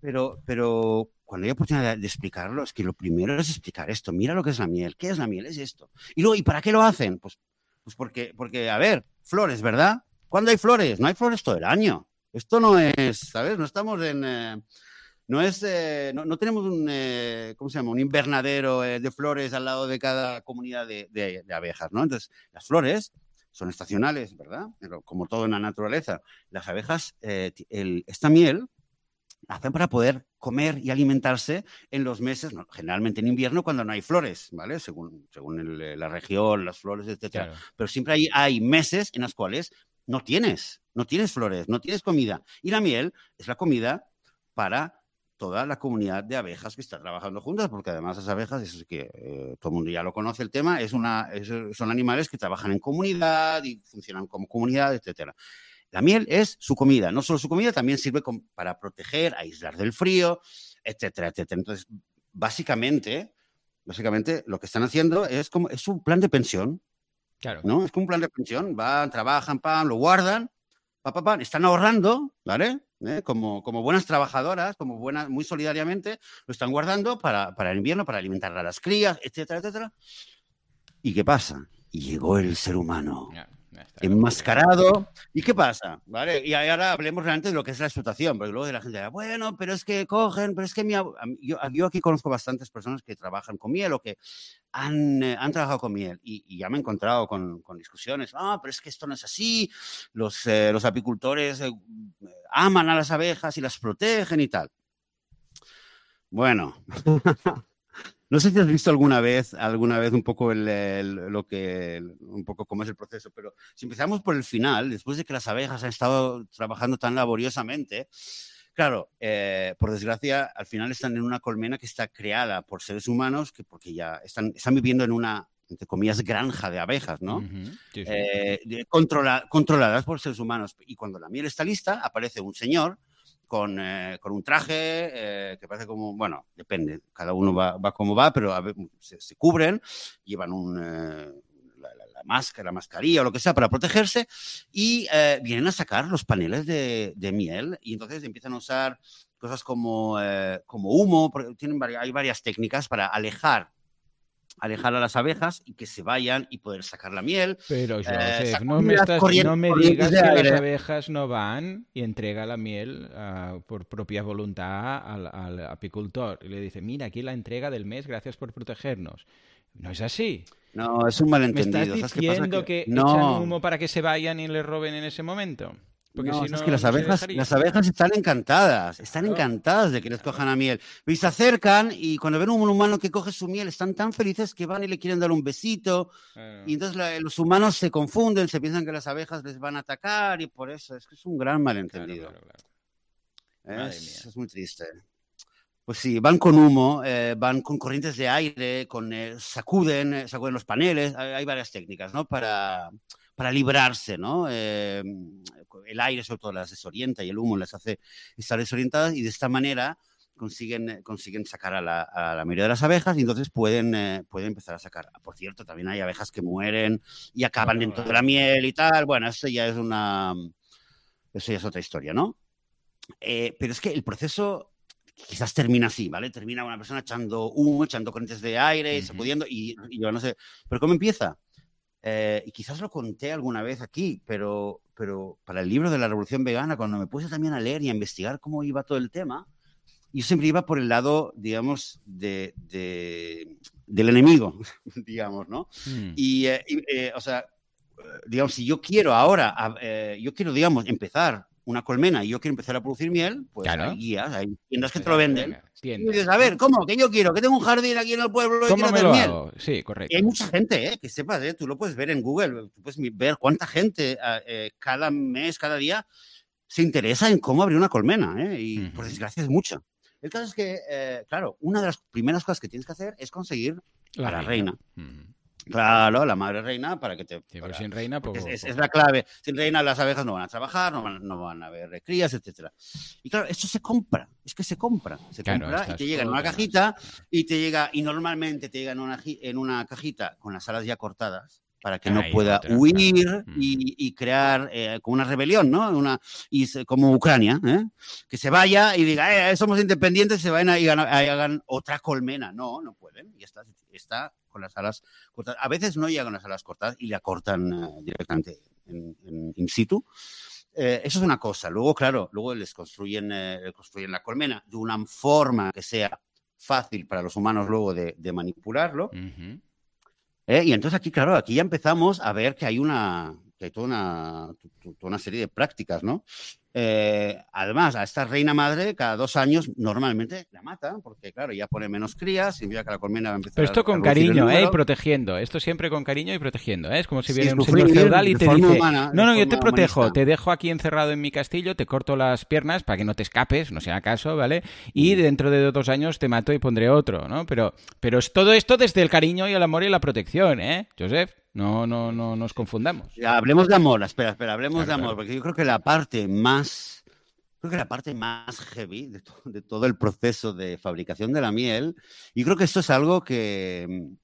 pero, pero cuando hay oportunidad de, explicarlo, es que lo primero es explicar esto. Mira lo que es la miel. ¿Qué es la miel? Es esto. Y luego, ¿y para qué lo hacen? Pues, pues porque, porque, a ver, flores, ¿verdad? ¿Cuándo hay flores? No hay flores todo el año. Esto no es, ¿sabes? No estamos en... Eh, no es, eh, no, tenemos un, eh, ¿cómo se llama? Un invernadero de flores al lado de cada comunidad de, abejas, ¿no? Entonces, las flores son estacionales, ¿verdad? Pero como todo en la naturaleza, las abejas, esta miel la hacen para poder comer y alimentarse en los meses, generalmente en invierno, cuando no hay flores, ¿vale? Según, según la región, las flores, etc. Pero siempre hay, hay meses en los cuales no tienes, no tienes flores, no tienes comida. Y la miel es la comida para toda la comunidad de abejas que está trabajando juntas, porque además las abejas, es que eh, todo el mundo ya lo conoce el tema, es una, son animales que trabajan en comunidad y funcionan como comunidad, etcétera. La miel es su comida, no solo su comida, también sirve para proteger, aislar del frío, etcétera, etcétera. Entonces, básicamente, básicamente lo que están haciendo es como es un plan de pensión. Claro. ¿no? Es como un plan de pensión. Van, trabajan, pan, lo guardan, pa, pa, están ahorrando, ¿vale? ¿eh? como, como buenas trabajadoras, como buenas, muy solidariamente, lo están guardando para, para el invierno, para alimentar a las crías, etcétera, etcétera. ¿Y qué pasa? Llegó el ser humano enmascarado. ¿Y qué pasa? ¿Vale? Y ahora hablemos realmente de lo que es la explotación, porque luego de la gente dirá, bueno, pero es que cogen, pero es que mi, yo, yo, aquí conozco bastantes personas que trabajan con miel o que han, eh, han trabajado con miel y, ya me he encontrado con, con, discusiones, ah, pero es que esto no es así, los, eh, los apicultores eh, aman a las abejas y las protegen y tal. Bueno, No sé si has visto alguna vez, alguna vez un poco lo que, un poco cómo es el proceso, pero si empezamos por el final, después de que las abejas han estado trabajando tan laboriosamente, claro, eh, por desgracia, al final están en una colmena que está creada por seres humanos, que porque ya están, están viviendo en una entre comillas, granja de abejas, ¿no? Eh, controladas por seres humanos. Y cuando la miel está lista, aparece un señor con, eh, con un traje eh, que parece como, bueno, depende, cada uno va, va como va, pero se, cubren, llevan un, eh, la, máscara, la mascarilla o lo que sea para protegerse y vienen a sacar los paneles de, de, miel y entonces empiezan a usar cosas como, como humo, tienen hay varias técnicas para alejar alejar a las abejas y que se vayan y poder sacar la miel. Pero eh, no, me no, me digas que las abejas no van y entrega la miel ah, por propia voluntad al, apicultor y le dice, mira, aquí la entrega del mes, gracias por protegernos. No es así. No, es un malentendido. ¿Me estás diciendo que, que echan humo para que se vayan y le roben en ese momento? Porque no, es que las abejas, las abejas están encantadas, están encantadas de que les cojan a miel. Y se acercan y cuando ven un humano que coge su miel, están tan felices que van y le quieren dar un besito. Y entonces los humanos se confunden, se piensan que las abejas les van a atacar y por eso es que es un gran malentendido. es, muy triste. Pues sí, van con humo, eh, van con corrientes de aire, con eh, sacuden, eh, sacuden los paneles. Hay, hay, varias técnicas, ¿no? Para, para librarse, ¿no? El aire sobre todo las desorienta y el humo las hace estar desorientadas y de esta manera consiguen, eh, consiguen sacar a la, mayoría de las abejas y entonces pueden, eh, pueden empezar a sacar. Por cierto, también hay abejas que mueren y acaban dentro de la miel y tal. Bueno, eso ya es una... Eso ya es otra historia, ¿no? Eh, pero es que el proceso quizás termina así, ¿vale? Termina una persona echando humo, echando corrientes de aire, sacudiendo y, y yo no sé. Pero ¿cómo empieza? Y quizás lo conté alguna vez aquí, pero pero para el libro de la Revolución Vegana, cuando me puse también a leer y a investigar cómo iba todo el tema, yo siempre iba por el lado, digamos, de, del enemigo, digamos, ¿no? Hmm. Y, eh, eh, o sea, digamos, si yo quiero ahora, eh, yo quiero, digamos, empezar una colmena y yo quiero empezar a producir miel, pues hay guías, hay tiendas que te lo venden. Y dices, a ver, ¿cómo? Que yo quiero, que tengo un jardín aquí en el pueblo y quiero hacer miel. Sí, correcto. Y hay mucha gente, ¿eh? que sepas, ¿eh? tú lo puedes ver en Google, tú puedes ver cuánta gente ah, eh, cada mes, cada día se interesa en cómo abrir una colmena, ¿eh? y por desgracia es mucha. El caso es que, eh, claro, una de las primeras cosas que tienes que hacer es conseguir la a la reina. Claro, la madre reina para que te... sin reina, pues, es, la clave. Sin reina las abejas no van a trabajar, no van, no van a haber crías, etcétera. Y claro, esto se compra, es que se compra. Se compra y te llega en una cajita y te llega, y normalmente te llega en una, en una cajita con las alas ya cortadas para que no pueda huir y, crear eh, como una rebelión, ¿no? Una, y como Ucrania, ¿eh? que se vaya y diga, eh, somos independientes, se vayan y hagan, otra colmena. No, no pueden. Y está, está con las alas cortadas. A veces no llegan las alas cortadas y la cortan eh, directamente en, in situ. eso es una cosa. Luego, claro, luego les construyen, construyen la colmena de una forma que sea fácil para los humanos luego de, manipularlo. ¿Eh? Y entonces aquí, claro, aquí ya empezamos a ver que hay una, que hay toda una, toda una serie de prácticas, ¿no? Eh, además, a esta reina madre, cada dos años normalmente la matan, porque claro, ya pone menos crías, significa que la colmena va a empezar Pero esto con cariño, ¿eh? Y protegiendo. Esto siempre con cariño y protegiendo, ¿eh? Es como si viene un señor feudal y te dice: No, no, yo te protejo, te dejo aquí encerrado en mi castillo, te corto las piernas para que no te escapes, no sea caso, ¿vale? Y mm. dentro de dos años te mato y pondré otro, ¿no? Pero, pero es todo esto desde el cariño y el amor y la protección, ¿eh? Joseph. No, no, no nos confundamos. hablemos de amor, espera, espera, hablemos de amor, porque yo creo que la parte más, creo que la parte más heavy de, de, todo el proceso de fabricación de la miel, y creo que esto es algo que,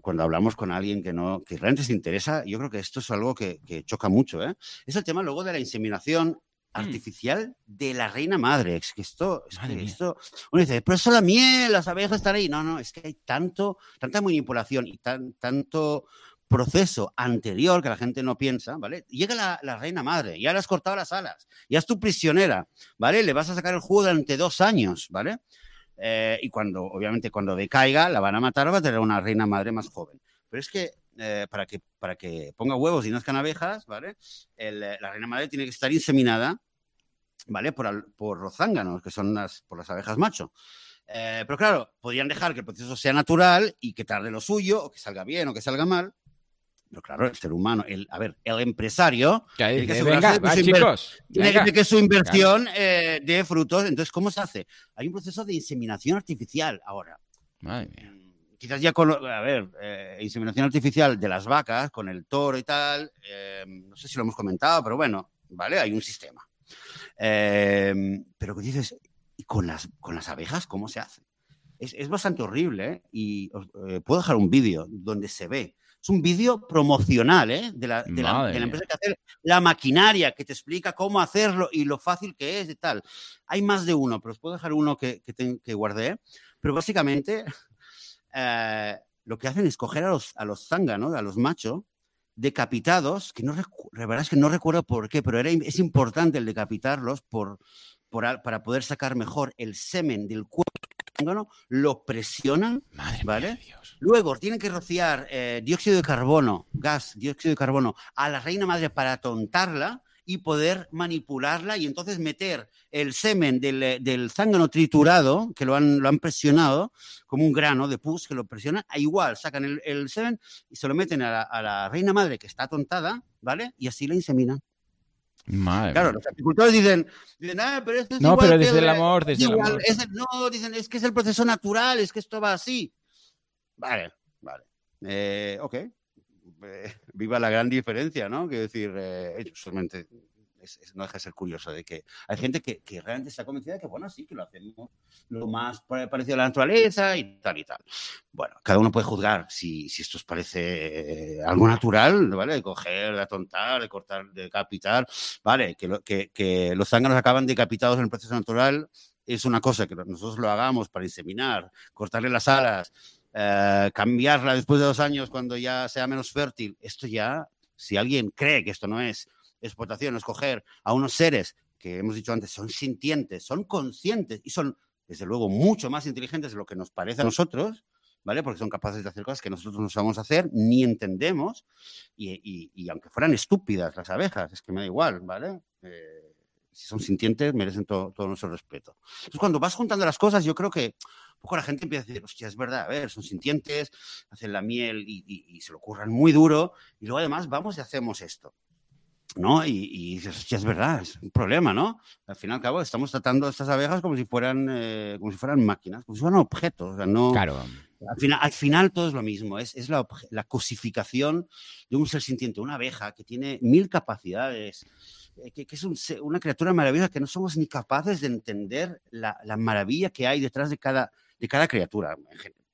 cuando hablamos con alguien que no, que realmente se interesa, yo creo que esto es algo que, que choca mucho, ¿eh? Es el tema luego de la inseminación Mm. artificial de la reina madre. Es que esto, es que esto, uno dice, pero eso la miel, las abejas están ahí. No, no, es que hay tanto, tanta manipulación y tan, tanto proceso anterior que la gente no piensa, ¿vale? Llega la, reina madre, ya le has cortado las alas, ya es tu prisionera, ¿vale? Le vas a sacar el jugo durante dos años, ¿vale? Eh, y cuando, obviamente, cuando decaiga, la van a matar, va a tener una reina madre más joven. Pero es que eh, para, que, para que ponga huevos y nazcan abejas, ¿vale? Eh, la reina madre tiene que estar inseminada, ¿vale? Por, por los zánganos, que son las, por las abejas macho. Eh, pero claro, podrían dejar que el proceso sea natural y que tarde lo suyo, o que salga bien o que salga mal. Pero claro, el ser humano, el, a ver, el empresario tiene que, venga, chicos, tiene que su inversión de frutos. Entonces, ¿cómo se hace? Hay un proceso de inseminación artificial ahora. Madre mía quizás ya con, a ver, eh, inseminación artificial de las vacas, con el toro y tal, eh, no sé si lo hemos comentado, pero bueno, ¿vale? Hay un sistema. Eh, pero que dices, ¿y con las, con las abejas cómo se hace? Es, bastante horrible y puedo dejar un vídeo donde se ve. Es un vídeo promocional de, la, de, la, empresa que hace la maquinaria, que te explica cómo hacerlo y lo fácil que es y tal. Hay más de uno, pero os puedo dejar uno que, que, que guardé. Pero básicamente eh, lo que hacen es coger a los, a los zánganos, a los machos, decapitados, que no, la verdad es que no recuerdo por qué, pero era, es importante el decapitarlos por, por, para poder sacar mejor el semen del cuerpo lo presionan, ¿vale? Luego tienen que rociar eh, dióxido de carbono, gas, dióxido de carbono, a la reina madre para tontarla, y poder manipularla y entonces meter el semen del, eh, del zángano triturado, que lo han, lo han presionado, como un grano de pus que lo presionan, a igual sacan el, el semen y se lo meten a la, a la, reina madre que está tontada, ¿vale? Y así la inseminan. Madre claro, los agricultores dicen, dicen ah, pero esto es no, igual pero desde el, amor, desde igual, el amor. Es no, dicen, es que es el proceso natural, es que esto va así. Vale, vale. Eh, ok, viva la gran diferencia, ¿no? Quiero decir, eh, solamente no deja de ser curioso de que hay gente que, realmente está convencida de que, bueno, sí, que lo hacemos lo más parecido a la naturaleza y tal y tal. Bueno, cada uno puede juzgar si, esto os parece eh, algo natural, ¿vale? De coger, de atontar, de cortar, de decapitar, ¿vale? Que, que, que los zánganos acaban decapitados en el proceso natural es una cosa que nosotros lo hagamos para inseminar, cortarle las alas, eh, cambiarla después de dos años cuando ya sea menos fértil, esto ya, si alguien cree que esto no es explotación, escoger a unos seres que hemos dicho antes, son sintientes, son conscientes y son, desde luego, mucho más inteligentes de lo que nos parece a nosotros, ¿vale? Porque son capaces de hacer cosas que nosotros no sabemos hacer ni entendemos, y, aunque fueran estúpidas las abejas, es que me da igual, ¿vale? Eh, si son sintientes, merecen todo, nuestro respeto. Entonces, cuando vas juntando las cosas, yo creo que un poco la gente empieza a decir, hostia, es verdad, a ver, son sintientes, hacen la miel y, se lo curran muy duro, y luego además vamos y hacemos esto. ¿no? Y, dices, es verdad, es un problema, ¿no? Al fin y al cabo estamos tratando a estas abejas como si fueran, eh, como si fueran máquinas, como si fueran objetos. no, claro. Al final, al final todo es lo mismo, es, es la, la, cosificación de un ser sintiente, una abeja que tiene mil capacidades, que, que, es un, una criatura maravillosa que no somos ni capaces de entender la, la maravilla que hay detrás de cada, de cada criatura.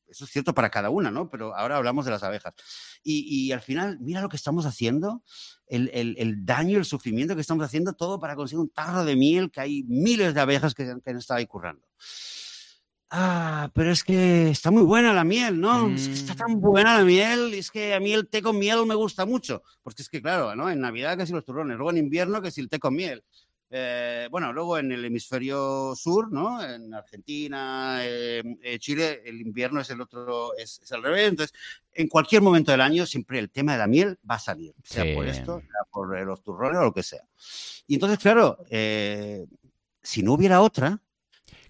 Eso es cierto para cada una, ¿no? Pero ahora hablamos de las abejas. Y, y al final, mira lo que estamos haciendo, el, el, el, daño, el sufrimiento que estamos haciendo, todo para conseguir un tarro de miel, que hay miles de abejas que, que han estado ahí currando. Ah, pero es que está muy buena la miel, ¿no? Mm. Es que está tan buena la miel, es que a mí el té con miel me gusta mucho. Porque es que, claro, ¿no? En Navidad que si los turrones, luego en invierno que si el té con miel. Eh, bueno, luego en el hemisferio sur, ¿no? En Argentina, eh, eh, Chile, el invierno es el otro, es, es, al revés. Entonces, en cualquier momento del año, siempre el tema de la miel va a salir, sea sí. por esto, sea por los turrones o lo que sea. Y entonces, claro, si no hubiera otra,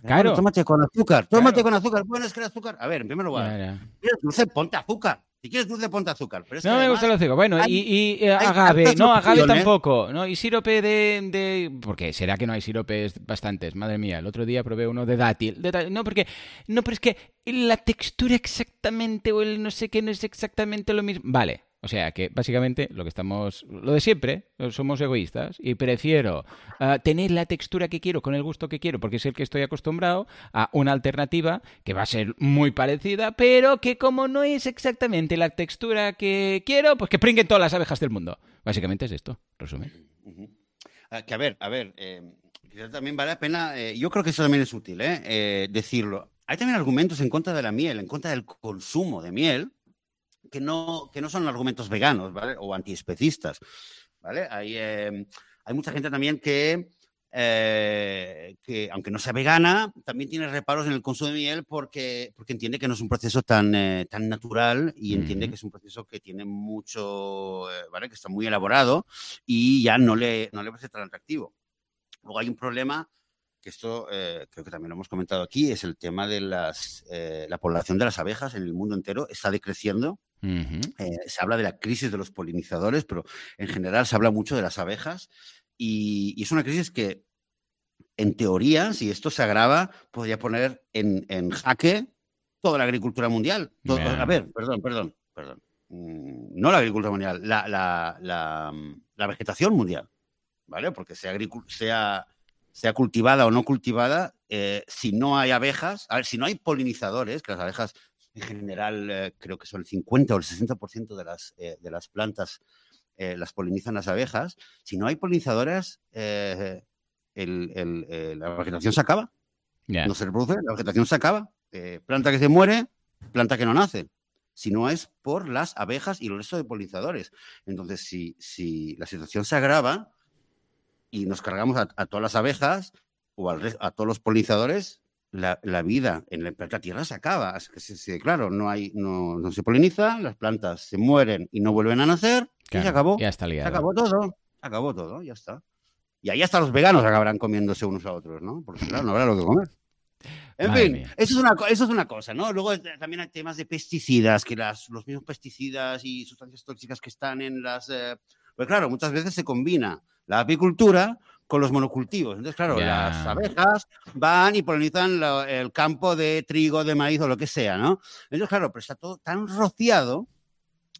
Claro. Tómate con azúcar, tómate claro. con azúcar. Bueno, es que el azúcar. A ver, en primer lugar, claro. ¿quieres dulce? Ponte azúcar. Si quieres dulce, ponte azúcar. Pero es no que me además, gusta el azúcar. Bueno, hay, y, y agave. No, agave tampoco. ¿no? Y sirope de, de. Porque será que no hay siropes bastantes. Madre mía, el otro día probé uno de dátil. De dátil. No, porque. No, pero es que la textura exactamente o el no sé qué no es exactamente lo mismo. Vale, o sea que básicamente lo que estamos, lo de siempre, somos egoístas y prefiero uh, tener la textura que quiero con el gusto que quiero porque es el que estoy acostumbrado a una alternativa que va a ser muy parecida pero que como no es exactamente la textura que quiero, pues que pringuen todas las abejas del mundo. Básicamente es esto, resumen. Uh, que a ver, a ver, eh, también vale la pena, eh, yo creo que eso también es útil, eh, eh, decirlo. Hay también argumentos en contra de la miel, en contra del consumo de miel, que no, que no son argumentos veganos, ¿vale? O antiespecistas, ¿vale? Hay, eh, hay mucha gente también que, eh, que, aunque no sea vegana, también tiene reparos en el consumo de miel porque, porque entiende que no es un proceso tan, eh, tan natural y entiende mm. que es un proceso que tiene mucho, eh, ¿vale? Que está muy elaborado y ya no le, no le parece tan atractivo. Luego hay un problema que esto eh, creo que también lo hemos comentado aquí, es el tema de las, eh, la población de las abejas en el mundo entero está decreciendo. Uh -huh. eh, se habla de la crisis de los polinizadores, pero en general se habla mucho de las abejas y, y es una crisis que, en teoría, si esto se agrava, podría poner en, en jaque toda la agricultura mundial. Todo, yeah. A ver, perdón, perdón, perdón. Mm, no la agricultura mundial, la, la, la, la vegetación mundial, ¿vale? Porque sea, sea sea cultivada o no cultivada, eh, si no hay abejas, a ver, si no hay polinizadores, que las abejas en general eh, creo que son el 50 o el 60% de las, eh, de las plantas las polinizan las abejas, si no hay polinizadores, el, el, la vegetación se acaba. Yeah. No se reproduce, la vegetación se acaba. planta que se muere, planta que no nace. Si no es por las abejas y el resto de polinizadores. Entonces, si, si la situación se agrava, y nos cargamos a, a todas las abejas o al, a todos los polinizadores, la, la, vida en el planeta Tierra se acaba. Es que, sí, claro, no, hay, no, no, se poliniza, las plantas se mueren y no vuelven a nacer, claro, y se acabó. Ya está liado. Se acabó todo, se acabó todo, ya está. Y ahí hasta los veganos acabarán comiéndose unos a otros, ¿no? Porque claro, no habrá lo que comer. En Madre fin, eso es, una, eso es una cosa, ¿no? Luego también hay temas de pesticidas, que las, los mismos pesticidas y sustancias tóxicas que están en las... Eh, pues claro, muchas veces se combina la apicultura con los monocultivos. Entonces, claro, yeah. las abejas van y polinizan el campo de trigo, de maíz o lo que sea, ¿no? Entonces, claro, pero está todo tan rociado.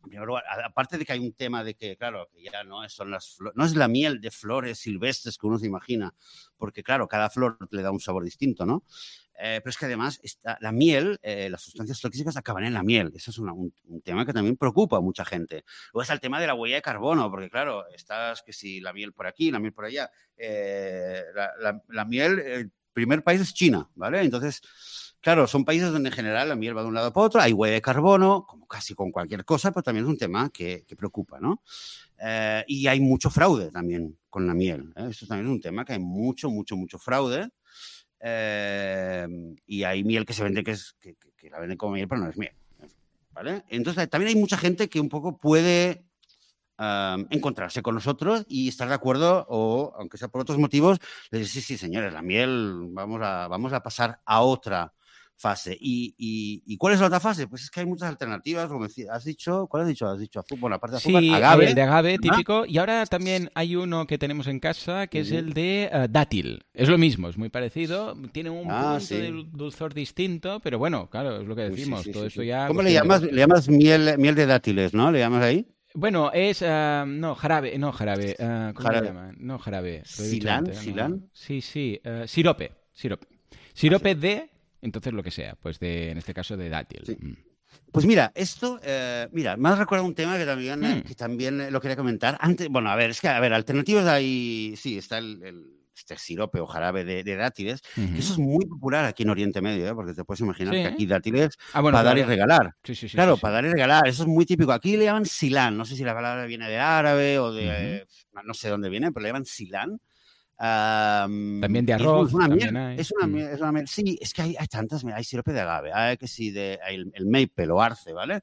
Primero, aparte de que hay un tema de que, claro, que ya no, son las, no es la miel de flores silvestres que uno se imagina, porque, claro, cada flor le da un sabor distinto, ¿no? Eh, pero es que además la miel, eh, las sustancias tóxicas acaban en la miel. Eso es un, tema que también preocupa a mucha gente. Luego está el tema de la huella de carbono, porque claro, estás que si la miel por aquí, la miel por allá. Eh, la, miel, el primer país es China, ¿vale? Entonces, claro, son países donde en general la miel va de un lado para otro, hay huella de carbono, como casi con cualquier cosa, pero también es un tema que, que preocupa, ¿no? Y hay mucho fraude también con la miel. Esto también es un tema que hay mucho, mucho, mucho fraude. Eh, y hay miel que se vende que, es, que, que, la venden como miel, pero no es miel. ¿Vale? Entonces, también hay mucha gente que un poco puede um, encontrarse con nosotros y estar de acuerdo, o aunque sea por otros motivos, decir, sí, sí, señores, la miel, vamos a, vamos a pasar a otra fase. ¿Y, y, y cuál es la otra fase? Pues es que hay muchas alternativas, como has dicho, ¿cuál has dicho? Has dicho azúcar, bueno, aparte de azúcar, Sí, agave. el de agave típico. Y ahora también hay uno que tenemos en casa que es el de eh, dátil. Es lo mismo, es muy parecido. Tiene un Ah, punto sí. de dul- dulzor distinto, pero bueno, claro, es lo que decimos. Todo esto ya. ¿Cómo le llamas? Le llamas miel, miel de dátiles, ¿no? ¿Le llamas ahí? Bueno, es. ah, no, jarabe. No, jarabe. ah, ¿Cómo Jarabe. le llaman? No, jarabe. ¿Silán? ¿Silán? Sí, sí. eh, sirope. Sirope. Sirope de. Entonces lo que sea. Pues de, en este caso, de dátil. Sí. Mm. Pues mira, esto, eh, mira, me has recordado un tema que también, eh, Mm. que también eh, lo quería comentar. Antes, bueno, a ver, es que, a ver, alternativas hay, sí, está el, el- este sirope o jarabe de, de dátiles, que eso es muy popular aquí en Oriente Medio, ¿eh? porque te puedes imaginar Sí. que aquí dátiles Ah, bueno, para dar y regalar. Sí, sí, sí. claro, para dar y regalar, eso es muy típico. Aquí le llaman silán, no sé si la palabra viene de árabe o de, eh, no sé dónde viene, pero le llaman silán. Am, También de es arroz, una también miel, hay. Es una, Mm. miel, es una miel. Sí, es que hay, hay tantas, mira, hay sirope de agave, hay que sí, de, hay el, el maple o arce, ¿vale?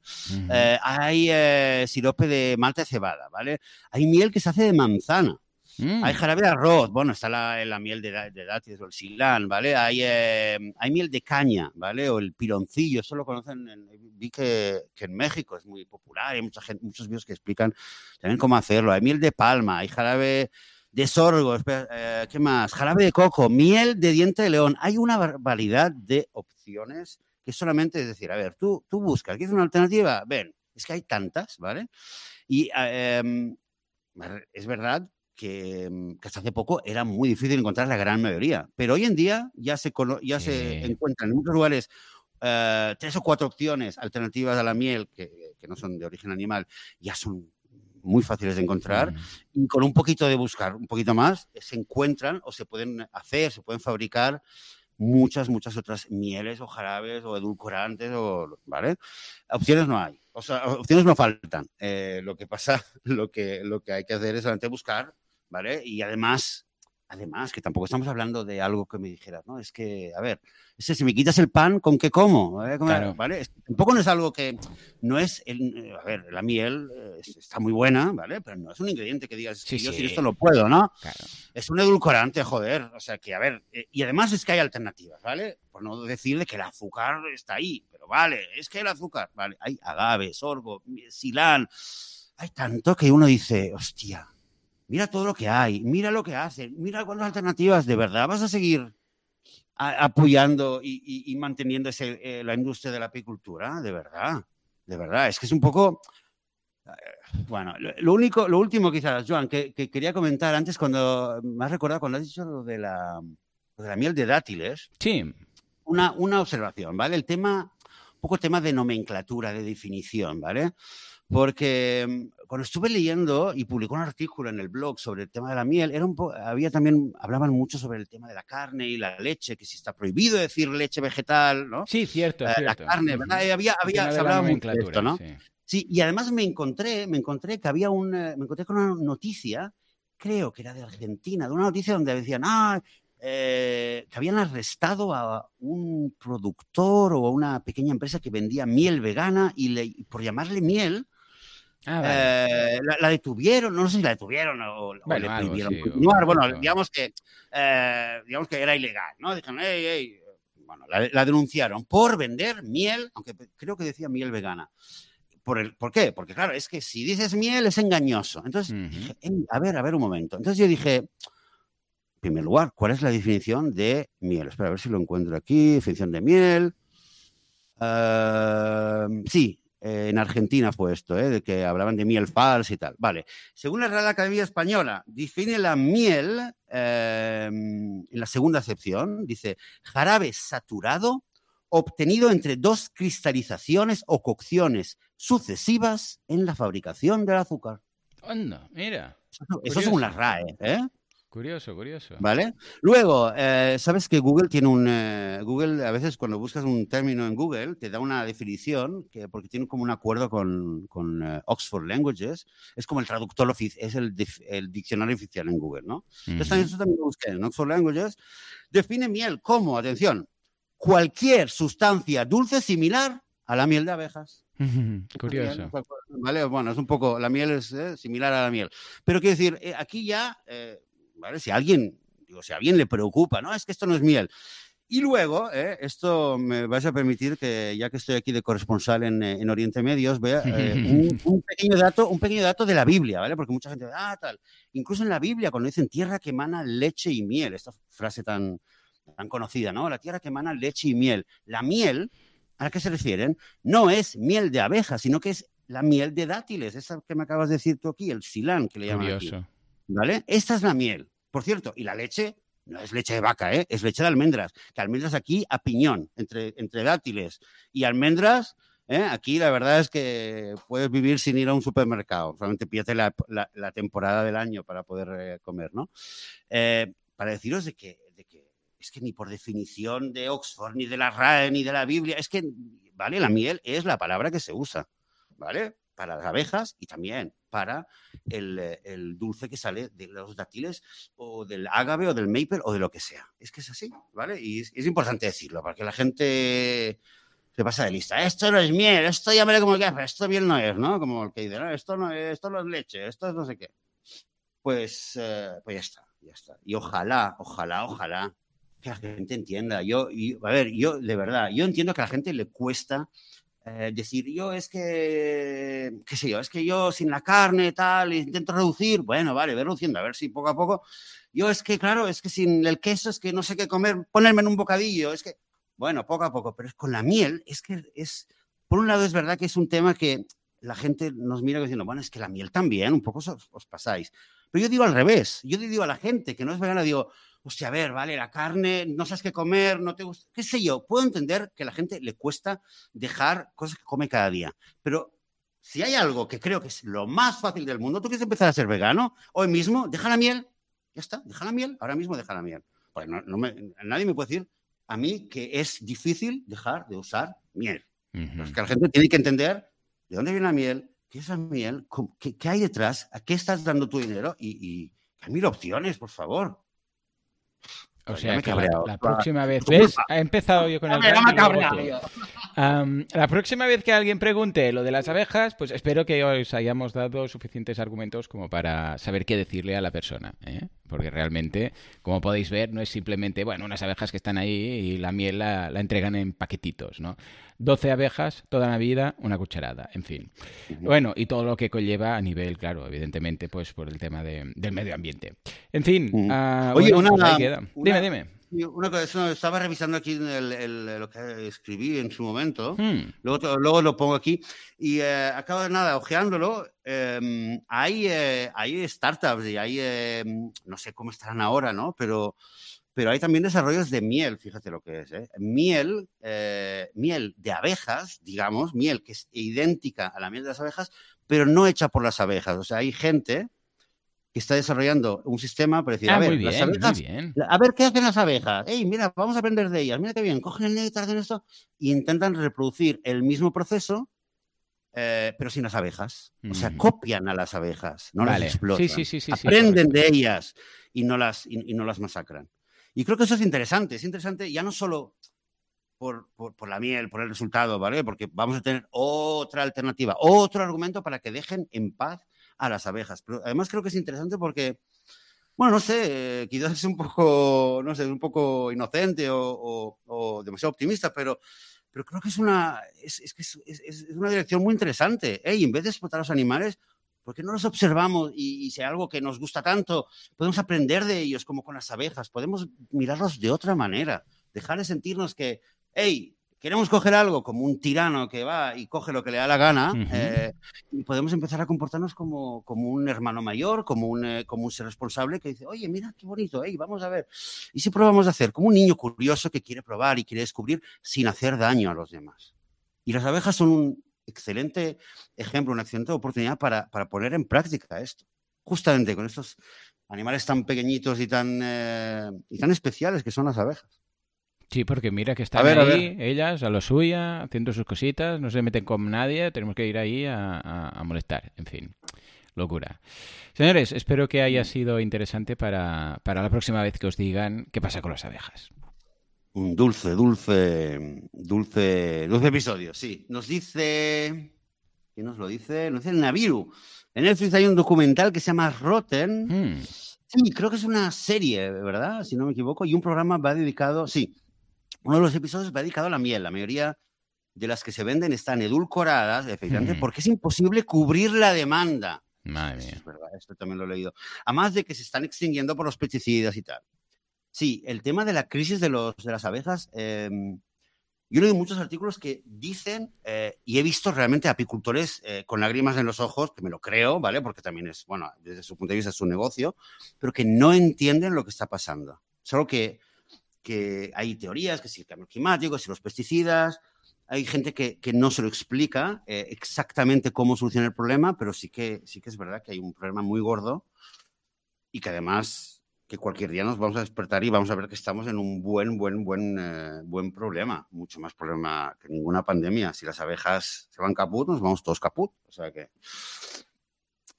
Eh, hay eh, sirope de malta de cebada, ¿vale? Hay miel que se hace de manzana. Mm. Hay jarabe de arroz, bueno, está la, la miel de, de dátiles o el silán, ¿vale? Hay, eh, hay miel de caña, ¿vale? O el piloncillo, eso lo conocen, en- vi que, que en México es muy popular, hay mucha gente, muchos vídeos que explican también cómo hacerlo. Hay miel de palma, hay jarabe de sorgo, eh, ¿qué más? Jarabe de coco, miel de diente de león. Hay una barbaridad de opciones que solamente es decir, a ver, tú, tú buscas, ¿quieres una alternativa? Ven, es que hay tantas, ¿vale? Y eh, em, es verdad que, mm, que hasta hace poco era muy difícil encontrar la gran mayoría, pero hoy en día ya se, ya se encuentran en muchos lugares eh, tres o cuatro opciones alternativas a la miel que, que no son de origen animal, ya son muy fáciles de encontrar Mm. y con un poquito de buscar, un poquito más, eh, se encuentran o se pueden hacer, se pueden fabricar muchas, muchas otras mieles o jarabes o edulcorantes, o, ¿vale? Opciones no hay, o sea, opciones no faltan. Eh, lo que pasa, lo que, lo que hay que hacer es solamente buscar, ¿vale? Y además, además, que tampoco estamos hablando de algo que me dijeras, ¿no? Es que, a ver, es que si me quitas el pan, ¿con qué como? ¿Eh? ¿Cómo- Claro. ¿Vale? Es tampoco no es algo que, no es, el, a ver, la miel eh, está muy buena, ¿vale? Pero no es un ingrediente que digas, Sí, "Sí, yo sí. sin esto no puedo, ¿no? Claro. Es un edulcorante, joder. O sea que, a ver, eh, y además es que hay alternativas, ¿vale? Por no decir de que el azúcar está ahí, pero vale, es que el azúcar, vale, hay agave, sorgo, silán, hay tanto que uno dice, hostia, mira todo lo que hay, mira lo que hacen, mira cuántas alternativas, ¿de verdad vas a seguir a- apoyando y, y- y manteniendo ese, eh, la industria de la apicultura? De verdad, de verdad, es que es un poco... eh, Bueno, lo, único, lo último quizás, Joan, que, que quería comentar antes cuando me has recordado cuando has dicho lo de la, lo de la miel de dátiles, Sí. una, una observación, ¿vale? El tema, un poco tema de nomenclatura, de definición, ¿vale? Porque mm, cuando estuve leyendo y publicó un artículo en el blog sobre el tema de la miel, era un había también, hablaban mucho sobre el tema de la carne y la leche, que si está prohibido decir leche vegetal, ¿no? Sí, cierto, Eh, la carne. ¿verdad? Y había, se hablaba mucho de esto, ¿no? sí. Sí, y además me encontré, me encontré que había un, eh, me encontré con una noticia, creo que era de Argentina, de una noticia donde decían, ah, eh, que habían arrestado a un productor o a una pequeña empresa que vendía miel vegana y, le- y por llamarle miel, Ah, vale. eh, la, la detuvieron, no sé si la detuvieron o, o Bueno, le algo prohibieron o- continuar. Bueno, o- digamos que, eh, digamos que era ilegal, ¿no? Dijeron, hey, hey. Bueno, la, la denunciaron por vender miel, aunque creo que decía miel vegana. ¿Por, el, ¿Por qué? Porque claro, es que si dices miel es engañoso. Entonces dije, "Ey, a ver, a ver un momento. Entonces yo dije, en primer lugar, ¿cuál es la definición de miel? Espera, a ver si lo encuentro aquí. Definición de miel. Ah, sí, eh, en Argentina fue esto, ¿eh? de que hablaban de miel falsa y tal. Vale. Según la Real Academia Española, define la miel eh, en la segunda acepción. Dice, jarabe saturado obtenido entre dos cristalizaciones o cocciones sucesivas en la fabricación del azúcar. Anda, mira. Eso, eso según la RAE, ¿eh? Curioso, curioso. ¿Vale? Luego, eh, sabes que Google tiene un. eh, Google, a veces cuando buscas un término en Google, te da una definición, que, porque tiene como un acuerdo con, con, eh, Oxford Languages. Es como el traductor oficial, es el, diccionario oficial en Google, ¿no? Entonces, también, eso también lo busqué en Oxford Languages. Define miel como, atención, cualquier sustancia dulce similar a la miel de abejas. Curioso. ¿Vale? Bueno, es un poco, la miel es eh, similar a la miel. Pero quiero decir, eh, aquí ya, eh, ¿vale? Si a alguien, digo, si a alguien le preocupa, no, es que esto no es miel. Y luego, eh, esto me vais a permitir que, ya que estoy aquí de corresponsal en, eh, en Oriente Medios, vea eh, un, un pequeño dato, un pequeño dato de la Biblia, ¿vale? Porque mucha gente, ah, tal. Incluso en la Biblia, cuando dicen tierra que emana leche y miel, esta frase tan, tan conocida, ¿no? La tierra que emana leche y miel. La miel, ¿a la que se refieren? No es miel de abeja, sino que es la miel de dátiles, esa que me acabas de decir tú aquí, el silán, que le llaman aquí, Curioso. ¿Vale? Esta es la miel, por cierto, y la leche no es leche de vaca, ¿eh? es leche de almendras, que almendras aquí a piñón, entre, entre dátiles y almendras, ¿eh? aquí la verdad es que puedes vivir sin ir a un supermercado, solamente pídate la, la- temporada del año para poder eh, comer, ¿no? Eh, para deciros de que, de que es que ni por definición de Oxford, ni de la RAE, ni de la Biblia, es que, ¿vale? La miel es la palabra que se usa, ¿vale? Para las abejas y también para el, eh, el dulce que sale de los dátiles o del ágave o del maple o de lo que sea. Es que es así, ¿vale? Y es, importante decirlo, para que la gente se pasa de lista. Esto no es miel, esto llámale como quieras, pero esto miel no es, ¿no? Como el que dice, no, esto no es, esto no es leche, esto es no sé qué. Pues, eh, pues ya está, ya está. Y ojalá, ojalá, ojalá que la gente entienda. Yo, y, a ver, yo de verdad, yo entiendo que a la gente le cuesta eh, decir, yo es que, qué sé yo, es que yo sin la carne tal, intento reducir, bueno, vale, ve reduciendo, a ver si poco a poco. Yo es que, claro, es que sin el queso es que no sé qué comer, ponerme en un bocadillo, es que, bueno, poco a poco, pero es con la miel, es que es, por un lado es verdad que es un tema que la gente nos mira diciendo, bueno, es que la miel también, un poco os, os pasáis. Pero yo digo al revés, yo digo a la gente que no es vegana, digo, hostia, a ver, vale, la carne, no sabes qué comer, no te gusta, qué sé yo, puedo entender que a la gente le cuesta dejar cosas que come cada día, pero si hay algo que creo que es lo más fácil del mundo, tú quieres empezar a ser vegano, hoy mismo, deja la miel, ya está, deja la miel, ahora mismo deja la miel. Pues no, no me- nadie me puede decir a mí que es difícil dejar de usar miel. Pero es que la gente tiene que entender de dónde viene la miel, qué es la miel, qué, qué hay detrás, a qué estás dando tu dinero y, y hay mil opciones, por favor. O Ya sea que la, próxima vez, ¿ves? Ha empezado yo con el la próxima vez que alguien pregunte lo de las abejas, pues espero que os hayamos dado suficientes argumentos como para saber qué decirle a la persona. ¿eh? Porque realmente, como podéis ver, no es simplemente, bueno, unas abejas que están ahí y la miel la, la entregan en paquetitos, ¿no? 12 abejas, toda la vida, una cucharada, en fin. Bueno, y todo lo que conlleva a nivel, claro, evidentemente, pues por el tema de- del medio ambiente. En fin, ah, Oye, bueno, una- pues una- Dime, dime. Una cosa, estaba revisando aquí el- el- lo que escribí en su momento. Hmm. Luego, luego lo pongo aquí. Y eh, acabo de nada, ojeándolo. eh, hay, eh, hay startups y hay, eh, no sé cómo estarán ahora, ¿no? Pero, pero hay también desarrollos de miel, fíjate lo que es. ¿eh? Miel, eh, miel de abejas, digamos, miel que es idéntica a la miel de las abejas, pero no hecha por las abejas. O sea, hay gente que está desarrollando un sistema para decir, Ah, a ver, las abejas bien. a ver qué hacen las abejas. Ey, mira, vamos a aprender de ellas. Mira qué bien. Cogen el néctar, hacen esto y intentan reproducir el mismo proceso, eh, pero sin las abejas. O sea, copian a las abejas, no Vale. las explotan. Sí, sí, sí, Aprenden de ellas y no, las, y, y no las masacran. Y creo que eso es interesante. Es interesante ya no solo por, por- por la miel, por el resultado, ¿vale? Porque vamos a tener otra alternativa, otro argumento para que dejen en paz a las abejas. Pero además creo que es interesante porque, bueno, no sé, eh, quizás es un poco, no sé, un poco inocente o, o- o demasiado optimista, pero, pero creo que es una, es, es es, es- una dirección muy interesante. Ey, en vez de explotar a los animales, ¿por qué no los observamos y, y si hay algo que nos gusta tanto, podemos aprender de ellos como con las abejas, podemos mirarlos de otra manera, dejar de sentirnos que, hey, queremos coger algo como un tirano que va y coge lo que le da la gana, eh, y podemos empezar a comportarnos como, como un hermano mayor, como un, eh, como un ser responsable que dice, oye, mira qué bonito, hey, vamos a ver. ¿Y si probamos a hacer? Como un niño curioso que quiere probar y quiere descubrir sin hacer daño a los demás. Y las abejas son un excelente ejemplo, una excelente oportunidad para, para poner en práctica esto. Justamente con estos animales tan pequeñitos y tan, eh, y tan especiales que son las abejas. Sí, porque mira que están A ver, a ahí, ellas, a lo suya, haciendo sus cositas, no se meten con nadie, tenemos que ir ahí a, a- a molestar, en fin. Locura. Señores, espero que haya sido interesante para, para la próxima vez que os digan qué pasa con las abejas. Un dulce, dulce, dulce, dulce episodio, sí. Nos dice. ¿Quién nos lo dice? Nos dice el Naviru. En Netflix hay un documental que se llama Rotten. Hmm, Sí, creo que es una serie, ¿verdad? Si no me equivoco. Y un programa va dedicado. Sí. Uno de los episodios va dedicado a la miel. La mayoría de las que se venden están edulcoradas, efectivamente, Mm. porque es imposible cubrir la demanda. Madre mía. es verdad, esto también lo he leído. Además de que se están extinguiendo por los pesticidas y tal. Sí, el tema de la crisis de, los, de las abejas, eh, yo he leído muchos artículos que dicen, eh, y he visto realmente apicultores eh, con lágrimas en los ojos, que me lo creo, ¿vale? Porque también es, bueno, desde su punto de vista es un negocio, pero que no entienden lo que está pasando. Solo que, que hay teorías, que si el cambio climático, que si los pesticidas, hay gente que, que no se lo explica eh, exactamente cómo solucionar el problema, pero sí que, sí que es verdad que hay un problema muy gordo y que además que cualquier día nos vamos a despertar y vamos a ver que estamos en un buen, buen, buen, eh, buen problema, mucho más problema que ninguna pandemia. Si las abejas se van caput, nos vamos todos caput. O sea que,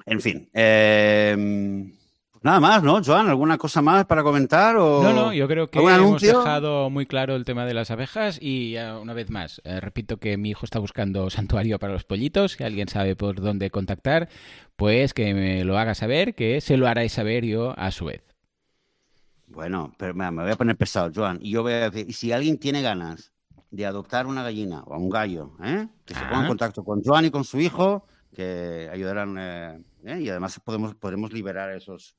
en fin. eh, nada más, ¿no, Joan? ¿Alguna cosa más para comentar? O... No, no, yo creo que ¿Algún hemos dejado muy claro el tema de las abejas y eh, una vez más, eh, repito que mi hijo está buscando santuario para los pollitos, si alguien sabe por dónde contactar, pues que me lo haga saber, que se lo haré saber yo a su vez. Bueno, pero mira, me voy a poner pesado, Joan. Y yo voy a decir, y si alguien tiene ganas de adoptar una gallina o un gallo, ¿eh? que se ponga en Ah. contacto con Joan y con su hijo, que ayudarán. eh, ¿eh? Y además podemos, podremos liberar esos,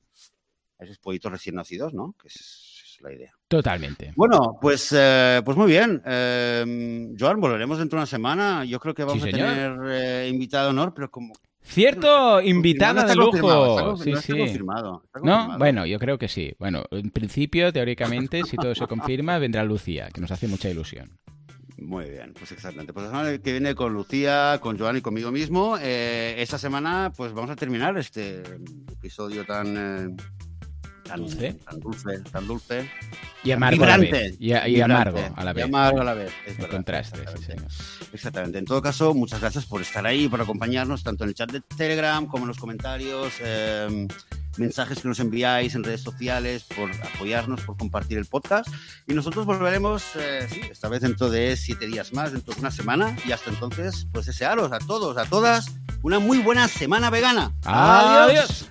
a esos pollitos recién nacidos, ¿no? Que es, es la idea. Totalmente. Bueno, pues, eh, pues muy bien. Eh, Joan, volveremos dentro de una semana. Yo creo que vamos Sí, a tener eh, invitado honor, pero como. Cierto, invitada de lujo. Sí, sí. confirmado, No, bueno, yo creo que sí. Bueno, en principio, teóricamente, si todo se confirma, vendrá Lucía, que nos hace mucha ilusión. Muy bien, pues exactamente. Pues la semana que viene con Lucía, con Joan y conmigo mismo. Eh, esta semana, pues vamos a terminar este episodio tan, eh, tan, Dulce. tan dulce, tan dulce. Y amargo a la vez. Y, y vibrante, amargo a la y vez. amargo a la vez. es verdad, contraste, sí, exactamente. señor. Exactamente. En todo caso, muchas gracias por estar ahí, por acompañarnos, tanto en el chat de Telegram como en los comentarios, eh, mensajes que nos enviáis en redes sociales, por apoyarnos, por compartir el podcast. Y nosotros volveremos, eh, sí, esta vez dentro de siete días más, dentro de una semana. Y hasta entonces, pues desearos a todos, a todas, una muy buena semana vegana. Adiós.